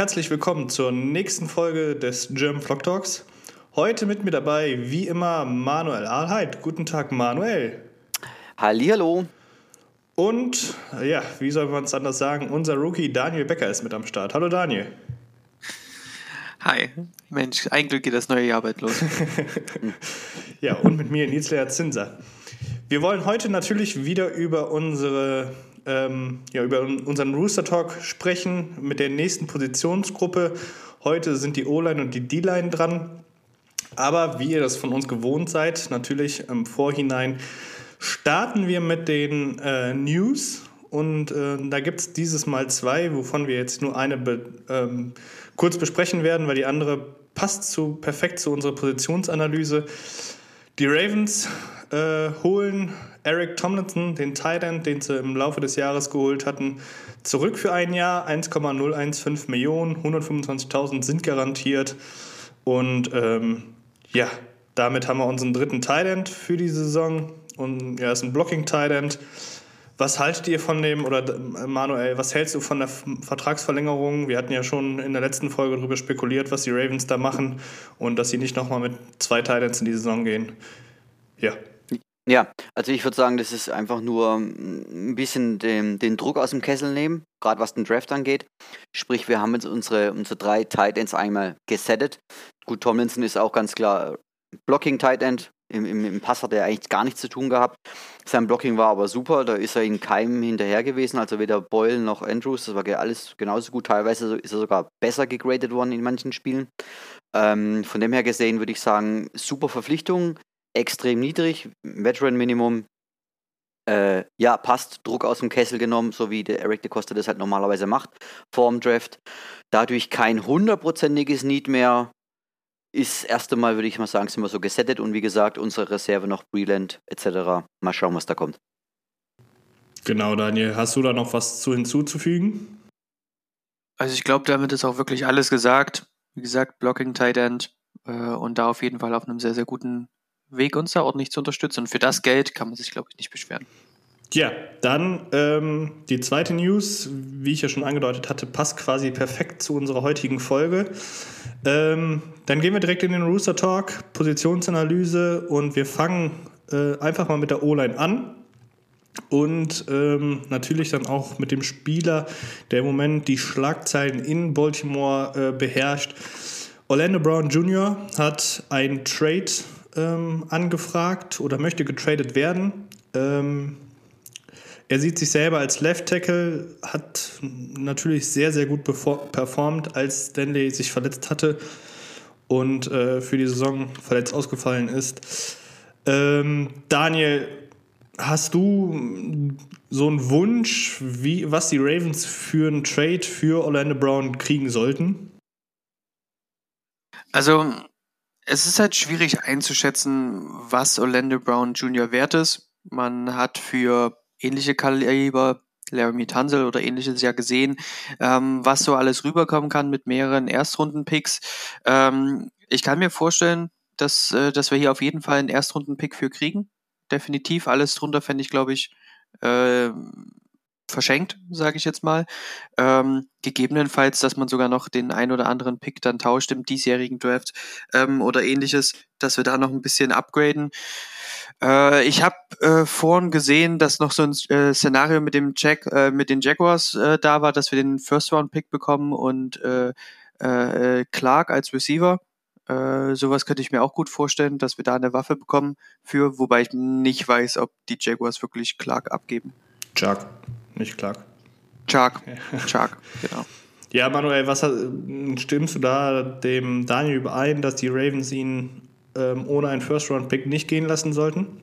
herzlich willkommen zur nächsten Folge des German Vlog Talks. Heute mit mir dabei, wie immer, Manuel Ahlheit. Guten Tag, Manuel. Hallihallo. Und, ja, wie soll man es anders sagen, unser Rookie Daniel Becker ist mit am Start. Hallo Daniel. Hi. Mensch, eigentlich geht das neue Jahr bald los. ja, und mit mir Nils Zinser. Wir wollen heute natürlich wieder über unsere ähm, ja, über unseren Rooster Talk sprechen mit der nächsten Positionsgruppe. Heute sind die O-Line und die D-Line dran. Aber wie ihr das von uns gewohnt seid, natürlich im Vorhinein starten wir mit den äh, News. Und äh, da gibt es dieses Mal zwei, wovon wir jetzt nur eine be ähm, kurz besprechen werden, weil die andere passt zu, perfekt zu unserer Positionsanalyse. Die Ravens äh, holen Eric Tomlinson, den Tight End, den sie im Laufe des Jahres geholt hatten, zurück für ein Jahr. 1,015 Millionen, 125.000 sind garantiert. Und ähm, ja, damit haben wir unseren dritten Tight End für die Saison. Und er ist ein Blocking Tight End. Was haltet ihr von dem, oder Manuel, was hältst du von der Vertragsverlängerung? Wir hatten ja schon in der letzten Folge darüber spekuliert, was die Ravens da machen und dass sie nicht nochmal mit zwei Titans in die Saison gehen. Ja. Ja, also ich würde sagen, das ist einfach nur ein bisschen den, den Druck aus dem Kessel nehmen, gerade was den Draft angeht. Sprich, wir haben jetzt unsere, unsere drei Tight Ends einmal gesettet. Gut, Tomlinson ist auch ganz klar Blocking Tight End. Im, im, Im Pass hat er eigentlich gar nichts zu tun gehabt. Sein Blocking war aber super, da ist er in keinem hinterher gewesen, also weder Boyle noch Andrews, das war alles genauso gut. Teilweise ist er sogar besser gegradet worden in manchen Spielen. Ähm, von dem her gesehen würde ich sagen, super Verpflichtung extrem niedrig, Veteran-Minimum. Äh, ja, passt, Druck aus dem Kessel genommen, so wie der Eric de Costa das halt normalerweise macht vor dem Draft. Dadurch kein hundertprozentiges Need mehr. Ist das erste Mal, würde ich mal sagen, sind wir so gesettet und wie gesagt, unsere Reserve noch Breland etc. Mal schauen, was da kommt. Genau, Daniel. Hast du da noch was zu hinzuzufügen? Also ich glaube, damit ist auch wirklich alles gesagt. Wie gesagt, Blocking Tight End äh, und da auf jeden Fall auf einem sehr, sehr guten Weg, uns da ordentlich zu unterstützen. Und für das Geld kann man sich, glaube ich, nicht beschweren. Ja, dann ähm, die zweite News, wie ich ja schon angedeutet hatte, passt quasi perfekt zu unserer heutigen Folge. Ähm, dann gehen wir direkt in den Rooster Talk, Positionsanalyse und wir fangen äh, einfach mal mit der O-Line an. Und ähm, natürlich dann auch mit dem Spieler, der im Moment die Schlagzeilen in Baltimore äh, beherrscht. Orlando Brown Jr. hat ein Trade ähm, angefragt oder möchte getradet werden. Ähm, er sieht sich selber als Left Tackle, hat natürlich sehr, sehr gut performt, als Stanley sich verletzt hatte und äh, für die Saison verletzt ausgefallen ist. Ähm, Daniel, hast du so einen Wunsch, wie, was die Ravens für einen Trade für Orlando Brown kriegen sollten? Also es ist halt schwierig einzuschätzen, was Orlando Brown Jr. wert ist. Man hat für ähnliche Kaliber Laramie Tunzel oder ähnliches ja gesehen, ähm, was so alles rüberkommen kann mit mehreren Erstrunden-Picks. Ähm, ich kann mir vorstellen, dass, äh, dass wir hier auf jeden Fall einen Erstrunden-Pick für kriegen. Definitiv. Alles drunter fände ich, glaube ich, äh, verschenkt, sage ich jetzt mal. Ähm, gegebenenfalls, dass man sogar noch den ein oder anderen Pick dann tauscht im diesjährigen Draft ähm, oder ähnliches, dass wir da noch ein bisschen upgraden. Äh, ich habe äh, vorhin gesehen, dass noch so ein äh, Szenario mit dem Jack, äh, mit den Jaguars äh, da war, dass wir den First Round Pick bekommen und äh, Clark als Receiver. Sowas könnte ich mir auch gut vorstellen, dass wir da eine Waffe bekommen für, wobei ich nicht weiß, ob die Jaguars wirklich Clark abgeben. Chuck nicht Clark. Chuck. Chuck, genau. Ja, Manuel, was stimmst du da dem Daniel überein, dass die Ravens ihn ähm, ohne einen First-Round-Pick nicht gehen lassen sollten?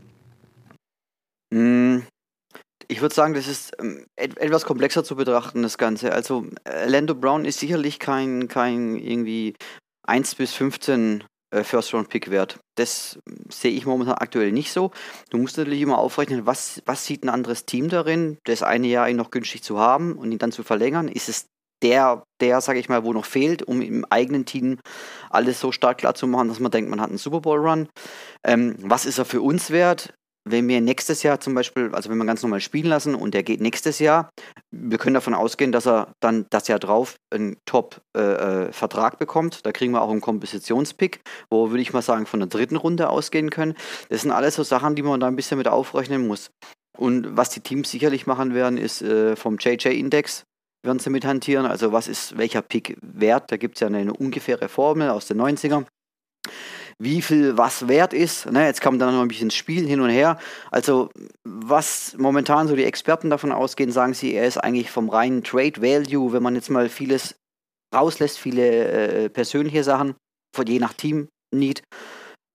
Mm, ich würde sagen, das ist ähm, et etwas komplexer zu betrachten, das Ganze. Also, äh, Lando Brown ist sicherlich kein, kein irgendwie 1 bis 15 äh, First-Round-Pick wert. Das sehe ich momentan aktuell nicht so. Du musst natürlich immer aufrechnen, was, was sieht ein anderes Team darin, das eine Jahr ihn noch günstig zu haben und ihn dann zu verlängern. Ist es der, der, sage ich mal, wo noch fehlt, um im eigenen Team alles so stark klar zu machen, dass man denkt, man hat einen Super Bowl-Run. Ähm, was ist er für uns wert? Wenn wir nächstes Jahr zum Beispiel, also wenn wir ganz normal spielen lassen und der geht nächstes Jahr, wir können davon ausgehen, dass er dann das Jahr drauf einen Top-Vertrag äh, äh bekommt. Da kriegen wir auch einen Kompositionspick, wo würde ich mal sagen von der dritten Runde ausgehen können. Das sind alles so Sachen, die man da ein bisschen mit aufrechnen muss. Und was die Teams sicherlich machen werden, ist äh, vom JJ-Index werden sie mit hantieren. Also was ist welcher Pick wert? Da gibt es ja eine, eine ungefähre Formel aus den 90ern wie viel was wert ist. Ne, jetzt kommt dann noch ein bisschen Spiel hin und her. Also, was momentan so die Experten davon ausgehen, sagen sie, er ist eigentlich vom reinen Trade Value, wenn man jetzt mal vieles rauslässt, viele äh, persönliche Sachen, von je nach Team Need,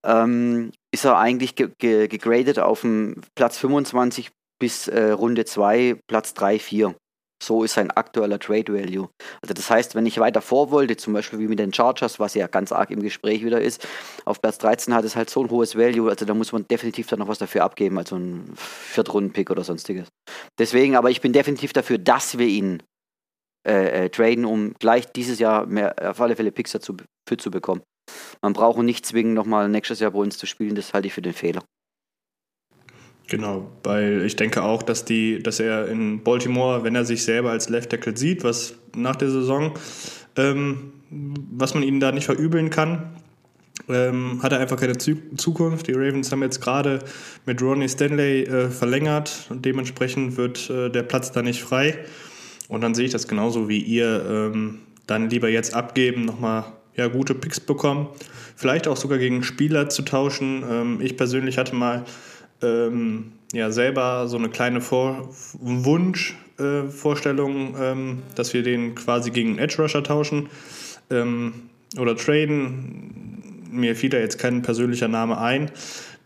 ähm, ist er eigentlich ge ge gegradet auf dem Platz 25 bis äh, Runde 2, Platz 3, 4. So ist sein aktueller Trade Value. Also das heißt, wenn ich weiter vor wollte, zum Beispiel wie mit den Chargers, was ja ganz arg im Gespräch wieder ist, auf Platz 13 hat es halt so ein hohes Value, also da muss man definitiv dann noch was dafür abgeben, also ein Viertrunden-Pick oder sonstiges. Deswegen, aber ich bin definitiv dafür, dass wir ihn äh, äh, traden, um gleich dieses Jahr mehr, auf alle Fälle Picks dazu für zu bekommen. Man braucht nicht zwingend nochmal nächstes Jahr bei uns zu spielen, das halte ich für den Fehler. Genau, weil ich denke auch, dass, die, dass er in Baltimore, wenn er sich selber als Left Tackle sieht, was nach der Saison, ähm, was man ihnen da nicht verübeln kann, ähm, hat er einfach keine Zukunft. Die Ravens haben jetzt gerade mit Ronnie Stanley äh, verlängert und dementsprechend wird äh, der Platz da nicht frei. Und dann sehe ich das genauso wie ihr. Ähm, dann lieber jetzt abgeben, nochmal ja, gute Picks bekommen. Vielleicht auch sogar gegen Spieler zu tauschen. Ähm, ich persönlich hatte mal ähm, ja selber so eine kleine Vor Wunschvorstellung, äh, ähm, dass wir den quasi gegen einen Edge Rusher tauschen ähm, oder traden. Mir fiel da jetzt kein persönlicher Name ein.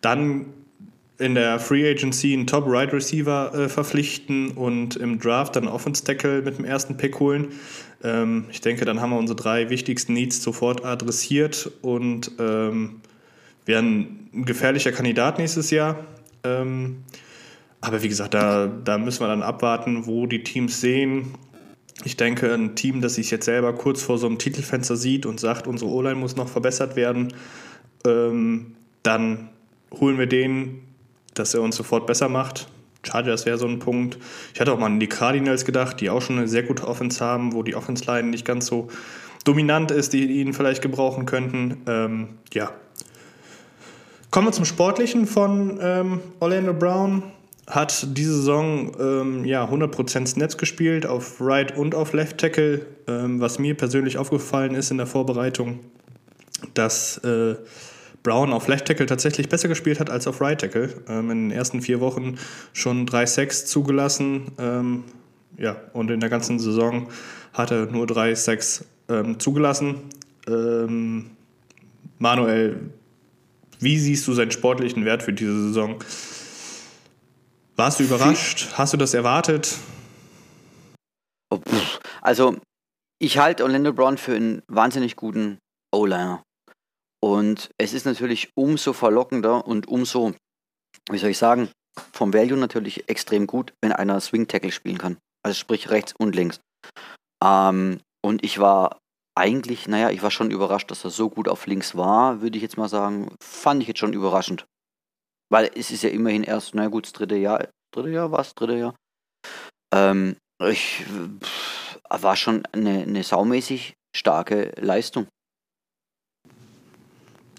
Dann in der Free Agency einen Top Right Receiver äh, verpflichten und im Draft dann Offense Tackle mit dem ersten Pick holen. Ähm, ich denke, dann haben wir unsere drei wichtigsten Needs sofort adressiert und ähm, werden ein gefährlicher Kandidat nächstes Jahr. Ähm, aber wie gesagt, da, da müssen wir dann abwarten, wo die Teams sehen. Ich denke, ein Team, das sich jetzt selber kurz vor so einem Titelfenster sieht und sagt, unsere O-Line muss noch verbessert werden, ähm, dann holen wir den, dass er uns sofort besser macht. Chargers wäre so ein Punkt. Ich hatte auch mal an die Cardinals gedacht, die auch schon eine sehr gute Offense haben, wo die Offense-Line nicht ganz so dominant ist, die ihn vielleicht gebrauchen könnten. Ähm, ja, Kommen wir zum Sportlichen von ähm, Orlando Brown. Hat diese Saison ähm, ja, 100% Snaps gespielt, auf Right und auf Left Tackle. Ähm, was mir persönlich aufgefallen ist in der Vorbereitung, dass äh, Brown auf Left Tackle tatsächlich besser gespielt hat als auf Right Tackle. Ähm, in den ersten vier Wochen schon drei Sacks zugelassen. Ähm, ja, und in der ganzen Saison hat er nur drei Sacks ähm, zugelassen. Manuel, wie siehst du seinen sportlichen Wert für diese Saison? Warst du überrascht? Hast du das erwartet? Oh, also, ich halte Orlando Brown für einen wahnsinnig guten O-Liner. Und es ist natürlich umso verlockender und umso, wie soll ich sagen, vom Value natürlich extrem gut, wenn einer Swing Tackle spielen kann. Also sprich rechts und links. Ähm, und ich war eigentlich, naja, ich war schon überrascht, dass er so gut auf links war, würde ich jetzt mal sagen. Fand ich jetzt schon überraschend. Weil es ist ja immerhin erst, naja gut, das dritte Jahr. Dritte Jahr war es? Dritte Jahr. Ähm, ich pff, war schon eine, eine saumäßig starke Leistung.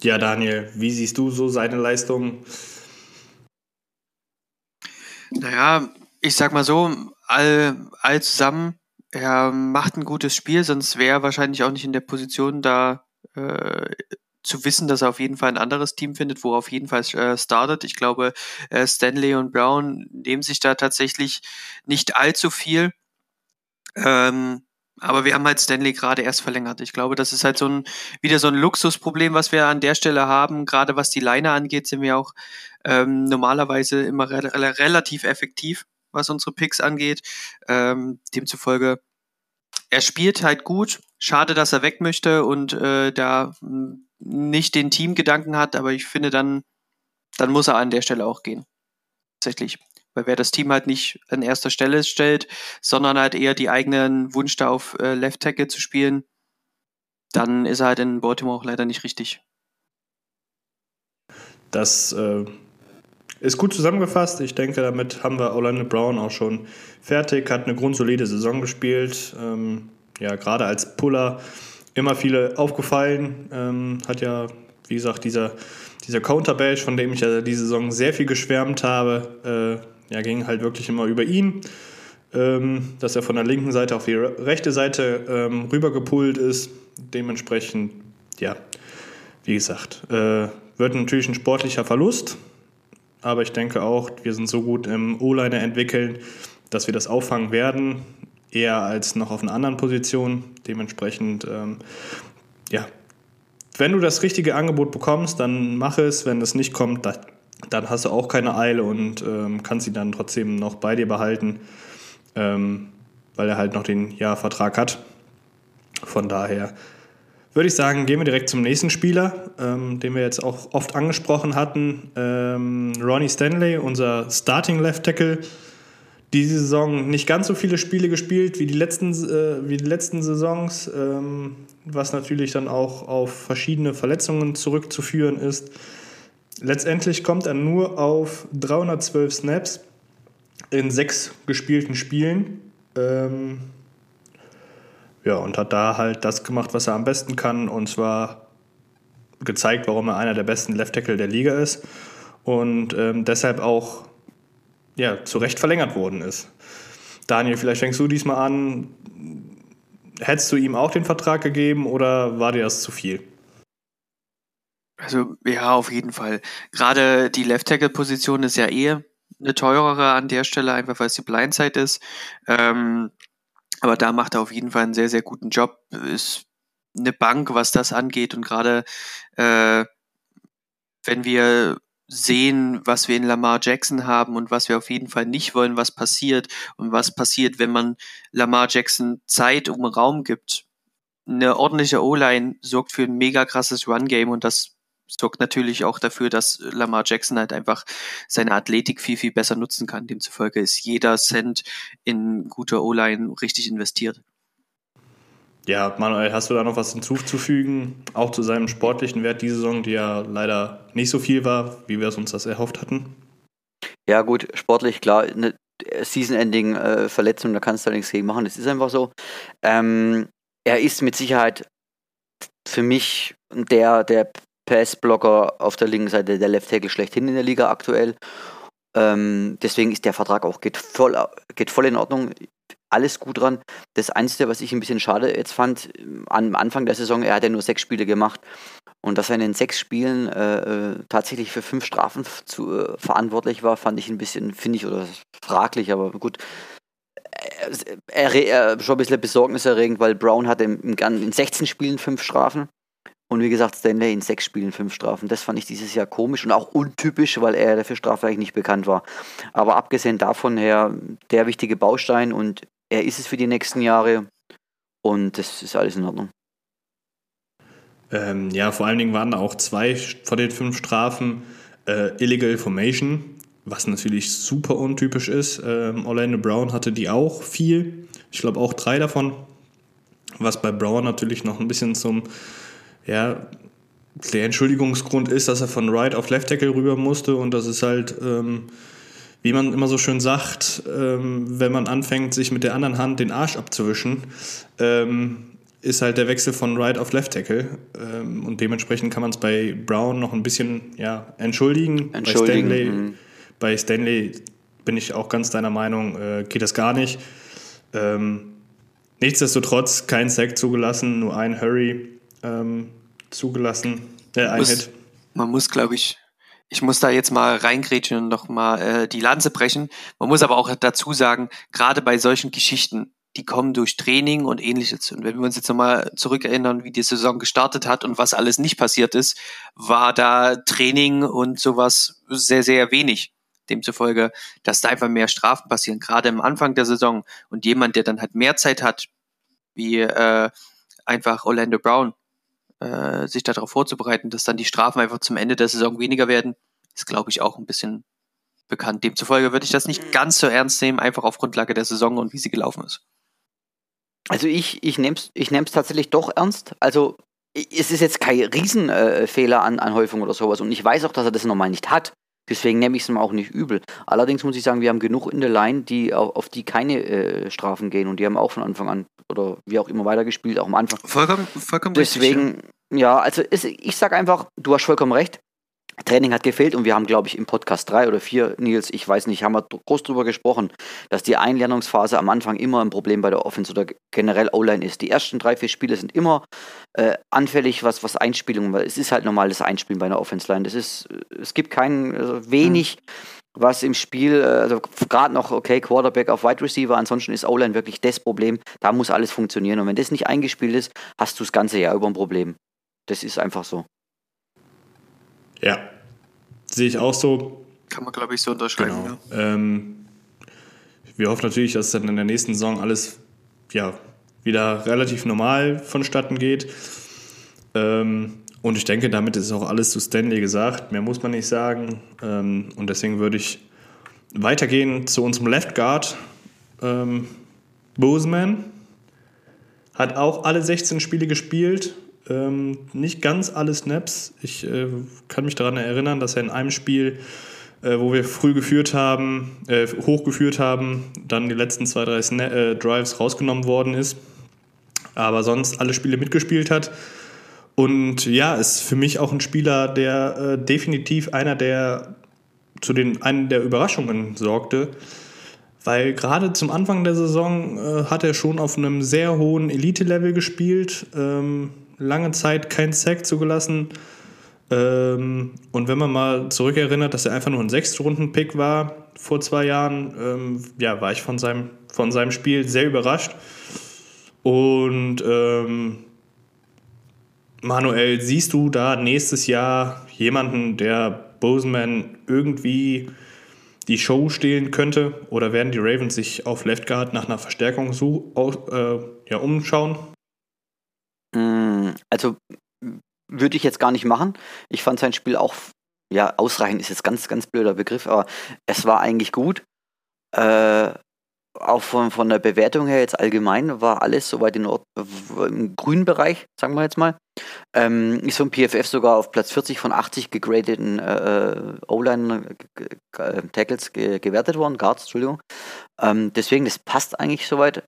Ja, Daniel, wie siehst du so seine Leistung? Naja, ich sag mal so, all, all zusammen er macht ein gutes Spiel, sonst wäre er wahrscheinlich auch nicht in der Position, da äh, zu wissen, dass er auf jeden Fall ein anderes Team findet, wo er auf jeden Fall äh, startet. Ich glaube, äh, Stanley und Brown nehmen sich da tatsächlich nicht allzu viel. Ähm, aber wir haben halt Stanley gerade erst verlängert. Ich glaube, das ist halt so ein, wieder so ein Luxusproblem, was wir an der Stelle haben. Gerade was die Line angeht, sind wir auch ähm, normalerweise immer re relativ effektiv was unsere Picks angeht. Ähm, demzufolge, er spielt halt gut. Schade, dass er weg möchte und äh, da nicht den Teamgedanken hat, aber ich finde dann, dann muss er an der Stelle auch gehen. Tatsächlich. Weil wer das Team halt nicht an erster Stelle stellt, sondern halt eher die eigenen Wunsch da auf äh, Left Tackle zu spielen, dann ist er halt in Baltimore auch leider nicht richtig. Das äh, ist gut zusammengefasst. Ich denke, damit haben wir Orlando Brown auch schon fertig. Hat eine grundsolide Saison gespielt. Ähm, ja, gerade als Puller immer viele aufgefallen. Ähm, hat ja, wie gesagt, dieser, dieser Counterbash, von dem ich ja diese Saison sehr viel geschwärmt habe, äh, ja, ging halt wirklich immer über ihn. Ähm, dass er von der linken Seite auf die rechte Seite ähm, rübergepult ist. Dementsprechend, ja, wie gesagt, äh, wird natürlich ein sportlicher Verlust. Aber ich denke auch, wir sind so gut im O-Liner entwickeln, dass wir das auffangen werden, eher als noch auf einer anderen Position. Dementsprechend, ähm, ja, wenn du das richtige Angebot bekommst, dann mach es. Wenn es nicht kommt, dann, dann hast du auch keine Eile und ähm, kannst sie dann trotzdem noch bei dir behalten, ähm, weil er halt noch den Jahrvertrag hat. Von daher würde ich sagen, gehen wir direkt zum nächsten Spieler, ähm, den wir jetzt auch oft angesprochen hatten. Ähm, Ronnie Stanley, unser Starting Left Tackle. Diese Saison nicht ganz so viele Spiele gespielt wie die letzten, äh, wie die letzten Saisons, ähm, was natürlich dann auch auf verschiedene Verletzungen zurückzuführen ist. Letztendlich kommt er nur auf 312 Snaps in sechs gespielten Spielen. Ähm, ja, und hat da halt das gemacht, was er am besten kann, und zwar gezeigt, warum er einer der besten Left Tackle der Liga ist und ähm, deshalb auch ja, zu Recht verlängert worden ist. Daniel, vielleicht fängst du diesmal an. Hättest du ihm auch den Vertrag gegeben oder war dir das zu viel? Also ja, auf jeden Fall. Gerade die Left Tackle Position ist ja eh eine teurere an der Stelle, einfach weil es die Blindside ist. Ähm, aber da macht er auf jeden Fall einen sehr, sehr guten Job. Ist eine Bank, was das angeht. Und gerade äh, wenn wir sehen, was wir in Lamar Jackson haben und was wir auf jeden Fall nicht wollen, was passiert und was passiert, wenn man Lamar Jackson Zeit um Raum gibt. Eine ordentliche O-Line sorgt für ein mega krasses Run-Game und das sorgt natürlich auch dafür, dass Lamar Jackson halt einfach seine Athletik viel, viel besser nutzen kann. Demzufolge ist jeder Cent in guter O-Line richtig investiert. Ja, Manuel, hast du da noch was hinzuzufügen? Auch zu seinem sportlichen Wert diese Saison, die ja leider nicht so viel war, wie wir es uns das erhofft hatten? Ja, gut, sportlich, klar, eine Season-Ending-Verletzung, äh, da kannst du nichts gegen machen, das ist einfach so. Ähm, er ist mit Sicherheit für mich der, der Passblocker auf der linken Seite der Left Tackle schlechthin in der Liga aktuell. Ähm, deswegen ist der Vertrag auch geht voll, geht voll in Ordnung. Alles gut dran. Das Einzige, was ich ein bisschen schade jetzt fand, am Anfang der Saison, er hat ja nur sechs Spiele gemacht. Und dass er in den sechs Spielen äh, äh tatsächlich für fünf Strafen zu, äh, verantwortlich war, fand ich ein bisschen, finde ich, oder fraglich, aber gut. Er, er, er, schon ein bisschen besorgniserregend, weil Brown hatte im, in 16 Spielen fünf Strafen und wie gesagt, Stanley in sechs Spielen fünf Strafen. Das fand ich dieses Jahr komisch und auch untypisch, weil er dafür Strafe eigentlich nicht bekannt war. Aber abgesehen davon her, der wichtige Baustein und er ist es für die nächsten Jahre und das ist alles in Ordnung. Ähm, ja, vor allen Dingen waren da auch zwei von den fünf Strafen äh, Illegal Formation, was natürlich super untypisch ist. Ähm, Orlando Brown hatte die auch viel. Ich glaube auch drei davon. Was bei Brown natürlich noch ein bisschen zum ja, der Entschuldigungsgrund ist, dass er von Right auf Left Tackle rüber musste und das ist halt, ähm, wie man immer so schön sagt, ähm, wenn man anfängt, sich mit der anderen Hand den Arsch abzuwischen, ähm, ist halt der Wechsel von Right auf Left Tackle ähm, und dementsprechend kann man es bei Brown noch ein bisschen ja, entschuldigen. entschuldigen. Bei Stanley, mhm. bei Stanley bin ich auch ganz deiner Meinung, äh, geht das gar nicht. Ähm, nichtsdestotrotz kein Sack zugelassen, nur ein Hurry ähm, zugelassen. Äh, ein muss. Man muss, glaube ich, ich muss da jetzt mal reingrätschen und noch mal äh, die Lanze brechen. Man muss aber auch dazu sagen, gerade bei solchen Geschichten, die kommen durch Training und ähnliches. Und wenn wir uns jetzt nochmal zurückerinnern, wie die Saison gestartet hat und was alles nicht passiert ist, war da Training und sowas sehr, sehr wenig. Demzufolge, dass da einfach mehr Strafen passieren, gerade am Anfang der Saison. Und jemand, der dann halt mehr Zeit hat, wie äh, einfach Orlando Brown, äh, sich darauf vorzubereiten, dass dann die Strafen einfach zum Ende der Saison weniger werden, ist, glaube ich, auch ein bisschen bekannt. Demzufolge würde ich das nicht ganz so ernst nehmen, einfach auf Grundlage der Saison und wie sie gelaufen ist. Also ich, ich nehme es ich nehm's tatsächlich doch ernst. Also es ist jetzt kein Riesenfehler äh, an Anhäufung oder sowas. Und ich weiß auch, dass er das normal nicht hat. Deswegen nehme ich es ihm auch nicht übel. Allerdings muss ich sagen, wir haben genug in der Line, die auf, auf die keine äh, Strafen gehen. Und die haben auch von Anfang an oder wie auch immer weitergespielt, auch am Anfang. Vollkommen, vollkommen Deswegen, richtig, ja. ja, also es, ich sage einfach, du hast vollkommen recht. Training hat gefehlt und wir haben, glaube ich, im Podcast 3 oder 4, Nils, ich weiß nicht, haben wir groß drüber gesprochen, dass die Einlernungsphase am Anfang immer ein Problem bei der Offense oder generell O-Line ist. Die ersten drei, vier Spiele sind immer äh, anfällig, was, was Einspielungen, weil es ist halt normales Einspielen bei einer Offense-Line. Das ist, es gibt kein, also wenig, was im Spiel, äh, also gerade noch, okay, Quarterback auf Wide Receiver, ansonsten ist O-Line wirklich das Problem. Da muss alles funktionieren und wenn das nicht eingespielt ist, hast du das ganze Jahr über ein Problem. Das ist einfach so. Ja, sehe ich auch so. Kann man, glaube ich, so unterschreiben. Genau. Ja. Ähm, wir hoffen natürlich, dass dann in der nächsten Saison alles ja, wieder relativ normal vonstatten geht. Ähm, und ich denke, damit ist auch alles zu Stanley gesagt. Mehr muss man nicht sagen. Ähm, und deswegen würde ich weitergehen zu unserem Left Guard. Ähm, Boseman hat auch alle 16 Spiele gespielt ähm, nicht ganz alle Snaps. Ich äh, kann mich daran erinnern, dass er in einem Spiel, äh, wo wir früh geführt haben, äh, hochgeführt haben, dann die letzten zwei, drei Sna äh, Drives rausgenommen worden ist. Aber sonst alle Spiele mitgespielt hat. Und ja, ist für mich auch ein Spieler, der äh, definitiv einer der zu den einen der Überraschungen sorgte. Weil gerade zum Anfang der Saison äh, hat er schon auf einem sehr hohen Elite-Level gespielt. Ähm, lange Zeit kein Sack zugelassen. Ähm, und wenn man mal zurückerinnert, dass er einfach nur ein Sechstrunden-Pick war vor zwei Jahren, ähm, ja, war ich von seinem, von seinem Spiel sehr überrascht. Und ähm, Manuel, siehst du da nächstes Jahr jemanden, der Boseman irgendwie die Show stehlen könnte? Oder werden die Ravens sich auf Left Guard nach einer Verstärkung so, äh, ja, umschauen? Hm, also würde ich jetzt gar nicht machen. Ich fand sein Spiel auch, ja, ausreichend ist jetzt ganz, ganz blöder Begriff, aber es war eigentlich gut. Äh, auch von, von der Bewertung her jetzt allgemein war alles soweit in Ord im grünen Bereich, sagen wir jetzt mal. Ähm, ist vom PFF sogar auf Platz 40 von 80 gegradeten äh, äh O-Line-Tackles ge gewertet worden, Guards, Entschuldigung. Ähm, deswegen, das passt eigentlich soweit.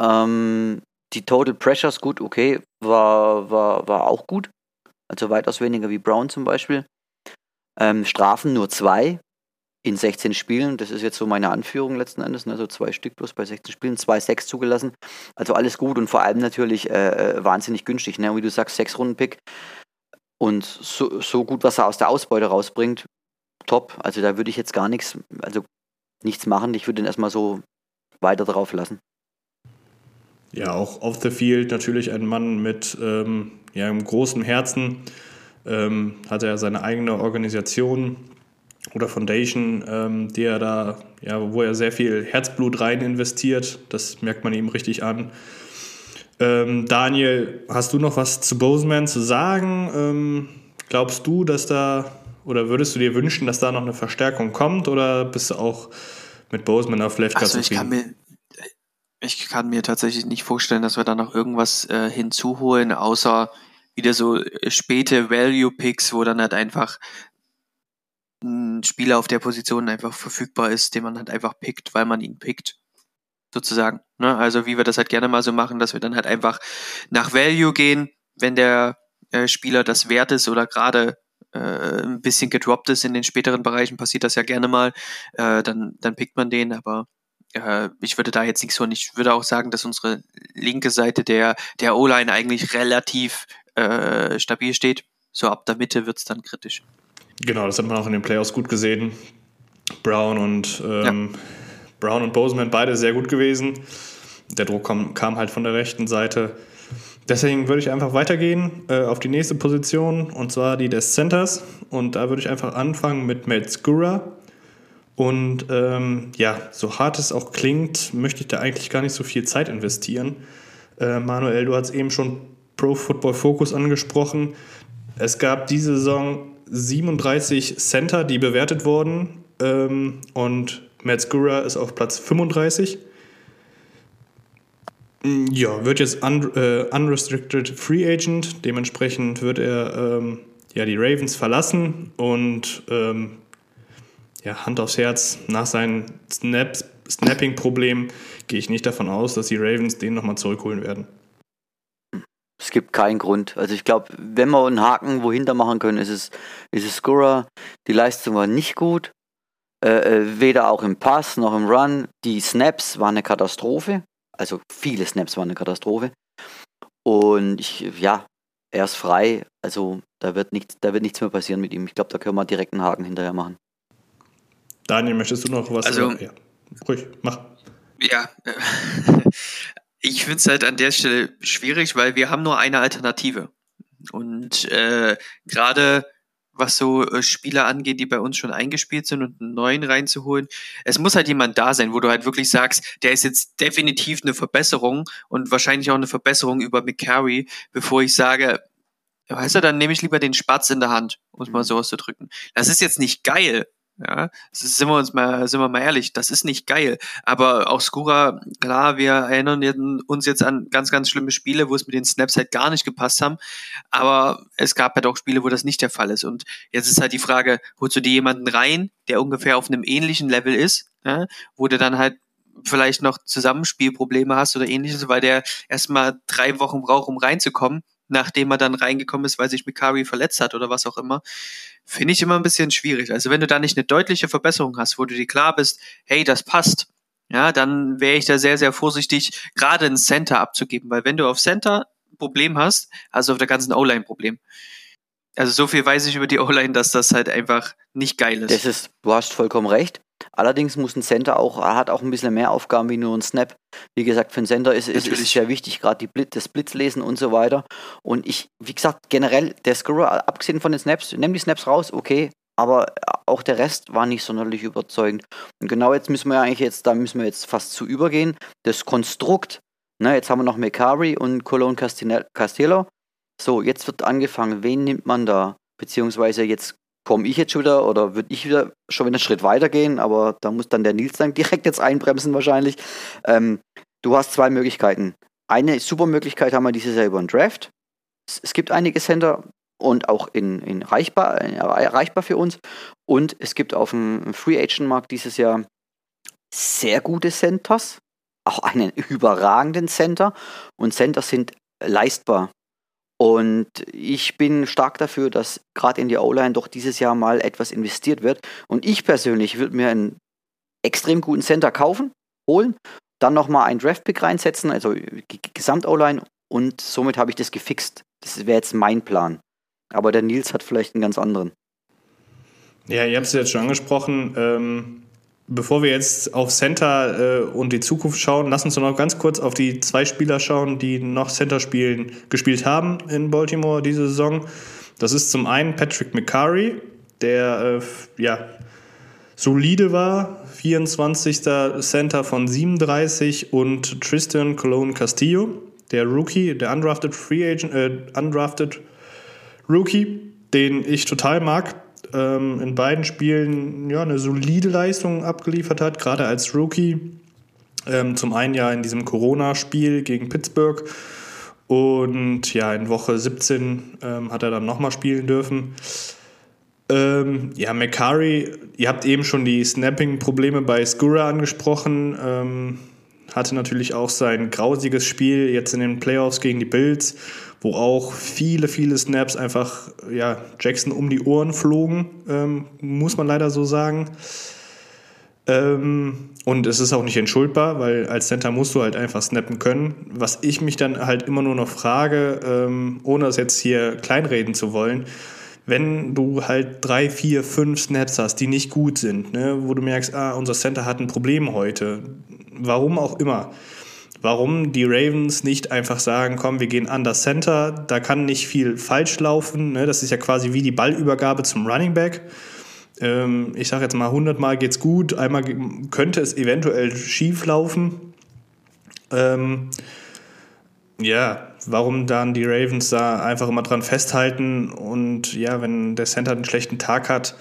Ähm, die Total Pressures, gut, okay, war, war, war auch gut. Also weitaus weniger wie Brown zum Beispiel. Ähm, Strafen nur zwei in 16 Spielen. Das ist jetzt so meine Anführung letzten Endes. Ne? So zwei Stück bloß bei 16 Spielen, zwei Sechs zugelassen. Also alles gut und vor allem natürlich äh, äh wahnsinnig günstig. Ne? Wie du sagst, sechs Runden Pick. Und so, so gut, was er aus der Ausbeute rausbringt, top. Also da würde ich jetzt gar nichts, also nichts machen. Ich würde ihn erstmal so weiter drauf lassen. Ja, auch off the field natürlich ein Mann mit ähm, ja, einem großen Herzen. Ähm, hat er seine eigene Organisation oder Foundation, ähm, die er da, ja, wo er sehr viel Herzblut rein investiert. Das merkt man ihm richtig an. Ähm, Daniel, hast du noch was zu Boseman zu sagen? Ähm, glaubst du, dass da oder würdest du dir wünschen, dass da noch eine Verstärkung kommt oder bist du auch mit Boseman auf Left also mir ich kann mir tatsächlich nicht vorstellen, dass wir da noch irgendwas äh, hinzuholen, außer wieder so äh, späte Value-Picks, wo dann halt einfach ein Spieler auf der Position einfach verfügbar ist, den man halt einfach pickt, weil man ihn pickt. Sozusagen. Ne? Also wie wir das halt gerne mal so machen, dass wir dann halt einfach nach Value gehen, wenn der äh, Spieler das wert ist oder gerade äh, ein bisschen gedroppt ist in den späteren Bereichen, passiert das ja gerne mal, äh, dann, dann pickt man den, aber äh, ich würde da jetzt nichts und ich würde auch sagen, dass unsere linke Seite der, der O-Line eigentlich relativ äh, stabil steht. So ab der Mitte wird es dann kritisch. Genau, das hat man auch in den Playoffs gut gesehen. Brown und ähm, ja. Brown und Boseman beide sehr gut gewesen. Der Druck kam, kam halt von der rechten Seite. Deswegen würde ich einfach weitergehen äh, auf die nächste Position und zwar die des Centers. Und da würde ich einfach anfangen mit Matt Skura. Und ähm, ja, so hart es auch klingt, möchte ich da eigentlich gar nicht so viel Zeit investieren. Äh, Manuel, du hast eben schon Pro Football Focus angesprochen. Es gab diese Saison 37 Center, die bewertet wurden. Ähm, und Matt Skura ist auf Platz 35. Ja, wird jetzt un, äh, unrestricted Free Agent. Dementsprechend wird er ähm, ja, die Ravens verlassen und ähm, ja, Hand aufs Herz, nach seinem Snaps, Snapping-Problem gehe ich nicht davon aus, dass die Ravens den nochmal zurückholen werden. Es gibt keinen Grund. Also ich glaube, wenn wir einen Haken wohinter machen können, ist es, ist es Scorer. Die Leistung war nicht gut. Äh, äh, weder auch im Pass noch im Run. Die Snaps waren eine Katastrophe. Also viele Snaps waren eine Katastrophe. Und ich, ja, er ist frei. Also da wird, nicht, da wird nichts mehr passieren mit ihm. Ich glaube, da können wir direkt einen Haken hinterher machen. Daniel, möchtest du noch was? Also, ja. ruhig, mach. Ja, ich finde es halt an der Stelle schwierig, weil wir haben nur eine Alternative. Und äh, gerade was so äh, Spieler angeht, die bei uns schon eingespielt sind und einen neuen reinzuholen. Es muss halt jemand da sein, wo du halt wirklich sagst, der ist jetzt definitiv eine Verbesserung und wahrscheinlich auch eine Verbesserung über McCarry, bevor ich sage, weißt du, dann nehme ich lieber den Spatz in der Hand, um es mal so auszudrücken. Das ist jetzt nicht geil, ja, sind wir uns mal, sind wir mal ehrlich, das ist nicht geil. Aber auch Skura, klar, wir erinnern uns jetzt an ganz, ganz schlimme Spiele, wo es mit den Snaps halt gar nicht gepasst haben. Aber es gab halt auch Spiele, wo das nicht der Fall ist. Und jetzt ist halt die Frage, holst du dir jemanden rein, der ungefähr auf einem ähnlichen Level ist, ja, wo du dann halt vielleicht noch Zusammenspielprobleme hast oder ähnliches, weil der erstmal drei Wochen braucht, um reinzukommen, nachdem er dann reingekommen ist, weil sich Mikari verletzt hat oder was auch immer finde ich immer ein bisschen schwierig. Also wenn du da nicht eine deutliche Verbesserung hast, wo du dir klar bist, hey, das passt, ja, dann wäre ich da sehr, sehr vorsichtig, gerade ein Center abzugeben, weil wenn du auf Center Problem hast, du auf der ganzen O-Line Problem. Also so viel weiß ich über die O-Line, dass das halt einfach nicht geil ist. Das ist, du hast vollkommen recht. Allerdings muss ein Center auch, hat auch ein bisschen mehr Aufgaben wie nur ein Snap. Wie gesagt, für einen Center ist, ist sehr wichtig, gerade Blitz, das Blitzlesen und so weiter. Und ich, wie gesagt, generell, der Scorer, abgesehen von den Snaps, nimm die Snaps raus, okay, aber auch der Rest war nicht sonderlich überzeugend. Und genau jetzt müssen wir eigentlich jetzt, da müssen wir jetzt fast zu übergehen. Das Konstrukt, ne, jetzt haben wir noch Mekari und Cologne Castillo. So, jetzt wird angefangen, wen nimmt man da? Beziehungsweise jetzt komme ich jetzt schon wieder oder würde ich wieder schon wieder einen Schritt weiter gehen, aber da muss dann der Nils dann direkt jetzt einbremsen wahrscheinlich. Ähm, du hast zwei Möglichkeiten. Eine super Möglichkeit haben wir dieses Jahr über einen Draft. Es, es gibt einige Center und auch in, in reichbar, erreichbar für uns. Und es gibt auf dem Free Agent Markt dieses Jahr sehr gute Centers, auch einen überragenden Center. Und Centers sind leistbar. Und ich bin stark dafür, dass gerade in die O-Line doch dieses Jahr mal etwas investiert wird. Und ich persönlich würde mir einen extrem guten Center kaufen, holen, dann nochmal einen Draft-Pick reinsetzen, also Gesamt-O-Line. Und somit habe ich das gefixt. Das wäre jetzt mein Plan. Aber der Nils hat vielleicht einen ganz anderen. Ja, ihr habt es jetzt schon angesprochen. Ähm, Bevor wir jetzt auf Center äh, und die Zukunft schauen, lass uns noch ganz kurz auf die zwei Spieler schauen, die noch Center spielen, gespielt haben in Baltimore diese Saison. Das ist zum einen Patrick McCurry, der äh, ja, solide war, 24. Center von 37 und Tristan Cologne Castillo, der Rookie, der undrafted Free Agent, äh, undrafted Rookie, den ich total mag ähm, in beiden Spielen ja, eine solide Leistung abgeliefert hat, gerade als Rookie. Ähm, zum einen ja in diesem Corona-Spiel gegen Pittsburgh und ja, in Woche 17 ähm, hat er dann nochmal spielen dürfen. Ähm, ja, McCurry, ihr habt eben schon die Snapping-Probleme bei Skura angesprochen. Ähm, hatte natürlich auch sein grausiges Spiel jetzt in den Playoffs gegen die Bills wo auch viele, viele Snaps einfach ja, Jackson um die Ohren flogen, ähm, muss man leider so sagen. Ähm, und es ist auch nicht entschuldbar, weil als Center musst du halt einfach snappen können. Was ich mich dann halt immer nur noch frage, ähm, ohne es jetzt hier kleinreden zu wollen, wenn du halt drei, vier, fünf Snaps hast, die nicht gut sind, ne, wo du merkst, ah, unser Center hat ein Problem heute, warum auch immer, warum die Ravens nicht einfach sagen, komm, wir gehen an das Center, da kann nicht viel falsch laufen. Ne? Das ist ja quasi wie die Ballübergabe zum Running Back. Ähm, ich sage jetzt mal, 100 Mal geht's gut, einmal könnte es eventuell schief laufen. Ähm, ja, warum dann die Ravens da einfach immer dran festhalten und ja, wenn der Center einen schlechten Tag hat,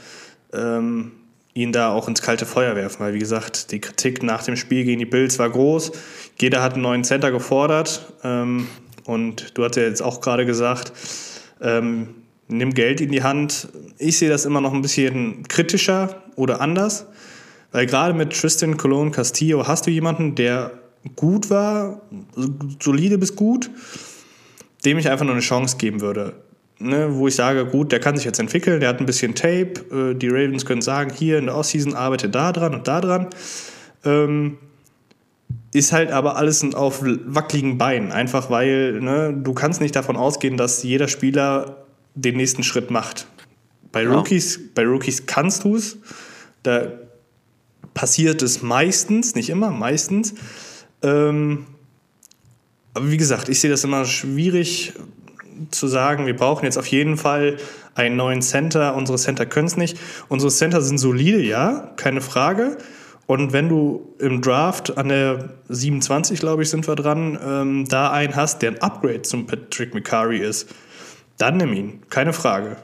ähm, ihn da auch ins kalte Feuer werfen. Weil, wie gesagt, die Kritik nach dem Spiel gegen die Bills war groß. Jeder hat einen neuen Center gefordert. Ähm, und du hast ja jetzt auch gerade gesagt, ähm, nimm Geld in die Hand. Ich sehe das immer noch ein bisschen kritischer oder anders. Weil gerade mit Tristan Cologne Castillo hast du jemanden, der gut war, solide bis gut, dem ich einfach nur eine Chance geben würde. Ne, wo ich sage, gut, der kann sich jetzt entwickeln, der hat ein bisschen Tape, äh, die Ravens können sagen, hier in der Offseason arbeite da dran und da dran. Ähm, ist halt aber alles auf wackeligen Beinen, einfach weil ne, du kannst nicht davon ausgehen, dass jeder Spieler den nächsten Schritt macht. Bei ja. Rookies, bei Rookies kannst du es, da passiert es meistens, nicht immer, meistens. Ähm, aber wie gesagt, ich sehe das immer schwierig zu sagen, wir brauchen jetzt auf jeden Fall einen neuen Center. Unsere Center können es nicht. Unsere Center sind solide, ja, keine Frage. Und wenn du im Draft an der 27, glaube ich, sind wir dran, ähm, da einen hast, der ein Upgrade zum Patrick McCurry ist, dann nimm ihn, keine Frage.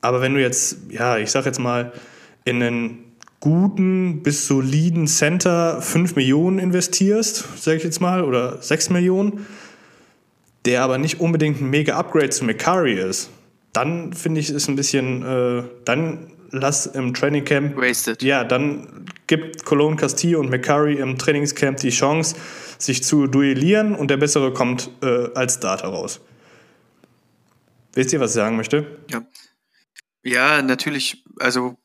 Aber wenn du jetzt, ja, ich sag jetzt mal, in einen guten bis soliden Center 5 Millionen investierst, sage ich jetzt mal, oder 6 Millionen, der aber nicht unbedingt ein mega Upgrade zu Macari ist, dann finde ich es ein bisschen, äh, dann lass im Training Camp. Wasted. Ja, dann gibt Cologne Castillo und Macari im Trainingscamp die Chance, sich zu duellieren und der Bessere kommt äh, als Starter raus. Wisst ihr, was ich sagen möchte? Ja. Ja, natürlich. Also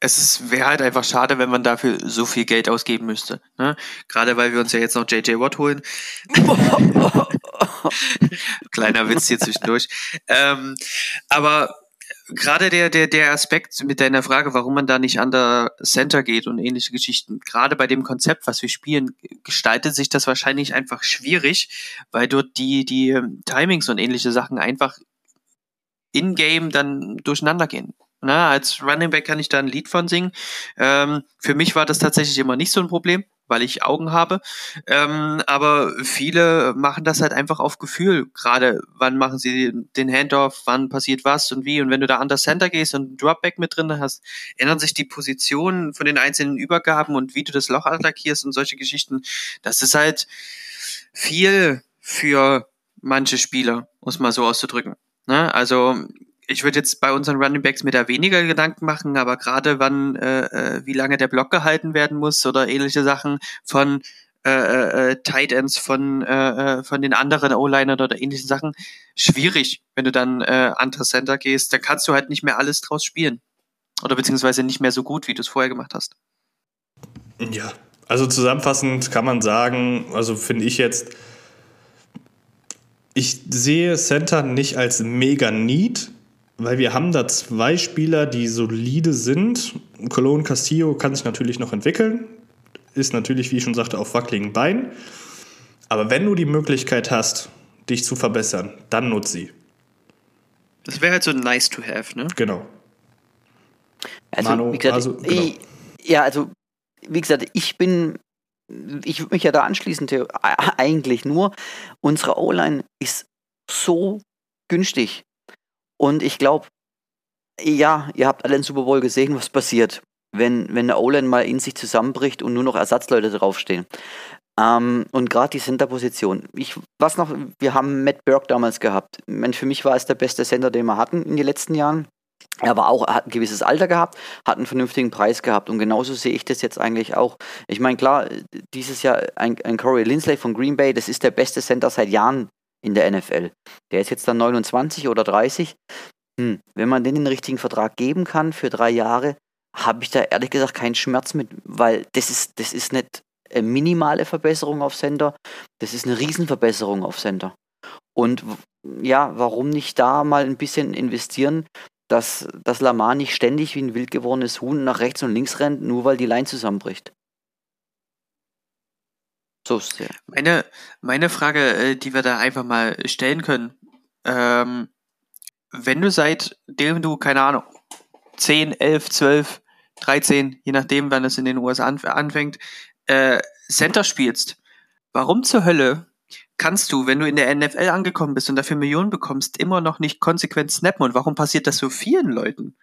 es wäre halt einfach schade, wenn man dafür so viel Geld ausgeben müsste. Ne? Gerade weil wir uns ja jetzt noch JJ Watt holen. Kleiner Witz hier zwischendurch. Ähm, aber gerade der, der, der Aspekt mit deiner Frage, warum man da nicht an der Center geht und ähnliche Geschichten, gerade bei dem Konzept, was wir spielen, gestaltet sich das wahrscheinlich einfach schwierig, weil dort die, die Timings und ähnliche Sachen einfach in-game dann durcheinander gehen. Na, als Running Back kann ich da ein Lied von singen. Ähm, für mich war das tatsächlich immer nicht so ein Problem, weil ich Augen habe. Ähm, aber viele machen das halt einfach auf Gefühl. Gerade wann machen sie den Handoff, wann passiert was und wie. Und wenn du da an der Center gehst und einen Dropback mit drin hast, ändern sich die Positionen von den einzelnen Übergaben und wie du das Loch attackierst und solche Geschichten. Das ist halt viel für manche Spieler, muss man so auszudrücken. Ne? Also ich würde jetzt bei unseren Running Backs mir da weniger Gedanken machen, aber gerade wann, äh, äh, wie lange der Block gehalten werden muss oder ähnliche Sachen von äh, äh, äh Tight Ends von, äh, äh, von den anderen O-Linern oder ähnlichen Sachen, schwierig, wenn du dann äh, andere Center gehst, dann kannst du halt nicht mehr alles draus spielen. Oder beziehungsweise nicht mehr so gut, wie du es vorher gemacht hast. Ja, also zusammenfassend kann man sagen, also finde ich jetzt, ich sehe Center nicht als mega Need, weil wir haben da zwei Spieler, die solide sind. Cologne Castillo kann sich natürlich noch entwickeln, ist natürlich, wie ich schon sagte, auf wackeligen Beinen. Aber wenn du die Möglichkeit hast, dich zu verbessern, dann nutze sie. Das wäre halt so nice to have, ne? Genau. Also, Manu, wie gesagt, also, genau. ich, ja, also, wie gesagt, ich bin, ich würde mich ja da anschließen, eigentlich nur, unsere O-Line ist so günstig. Und ich glaube, ja, ihr habt alle den Super Bowl gesehen, was passiert, wenn, wenn eine O-Line mal in sich zusammenbricht und nur noch Ersatzleute draufstehen. Ähm, und gerade die Center-Position. Ich, was noch, wir haben Matt Burke damals gehabt. Ich für mich war es der beste Center, den wir hatten in den letzten Jahren. Er war auch, hat ein gewisses Alter gehabt, hat einen vernünftigen Preis gehabt und genauso sehe ich das jetzt eigentlich auch. Ich meine, klar, dieses Jahr ein, ein Corey Lindsley von Green Bay, das ist der beste Center seit Jahren in der NFL. Der ist jetzt dann 29 oder 30. Hm, wenn man den den richtigen Vertrag geben kann für drei Jahre, habe ich da ehrlich gesagt keinen Schmerz mit, weil das ist, das ist nicht eine minimale Verbesserung auf Sender, das ist eine Riesenverbesserung auf Sender. Und ja, warum nicht da mal ein bisschen investieren, dass, dass Lamar nicht ständig wie ein wild gewordenes Huhn nach rechts und links rennt, nur weil die Line zusammenbricht. So sehr. Meine, meine Frage, äh, die wir da einfach mal stellen können, ähm, wenn du seitdem du, keine Ahnung, 10, 11, 12, 13, je nachdem, wann es in den USA anfängt, äh, Center spielst, warum zur Hölle kannst du, wenn du in der NFL angekommen bist und dafür Millionen bekommst, immer noch nicht konsequent snappen? Und warum passiert das so vielen Leuten?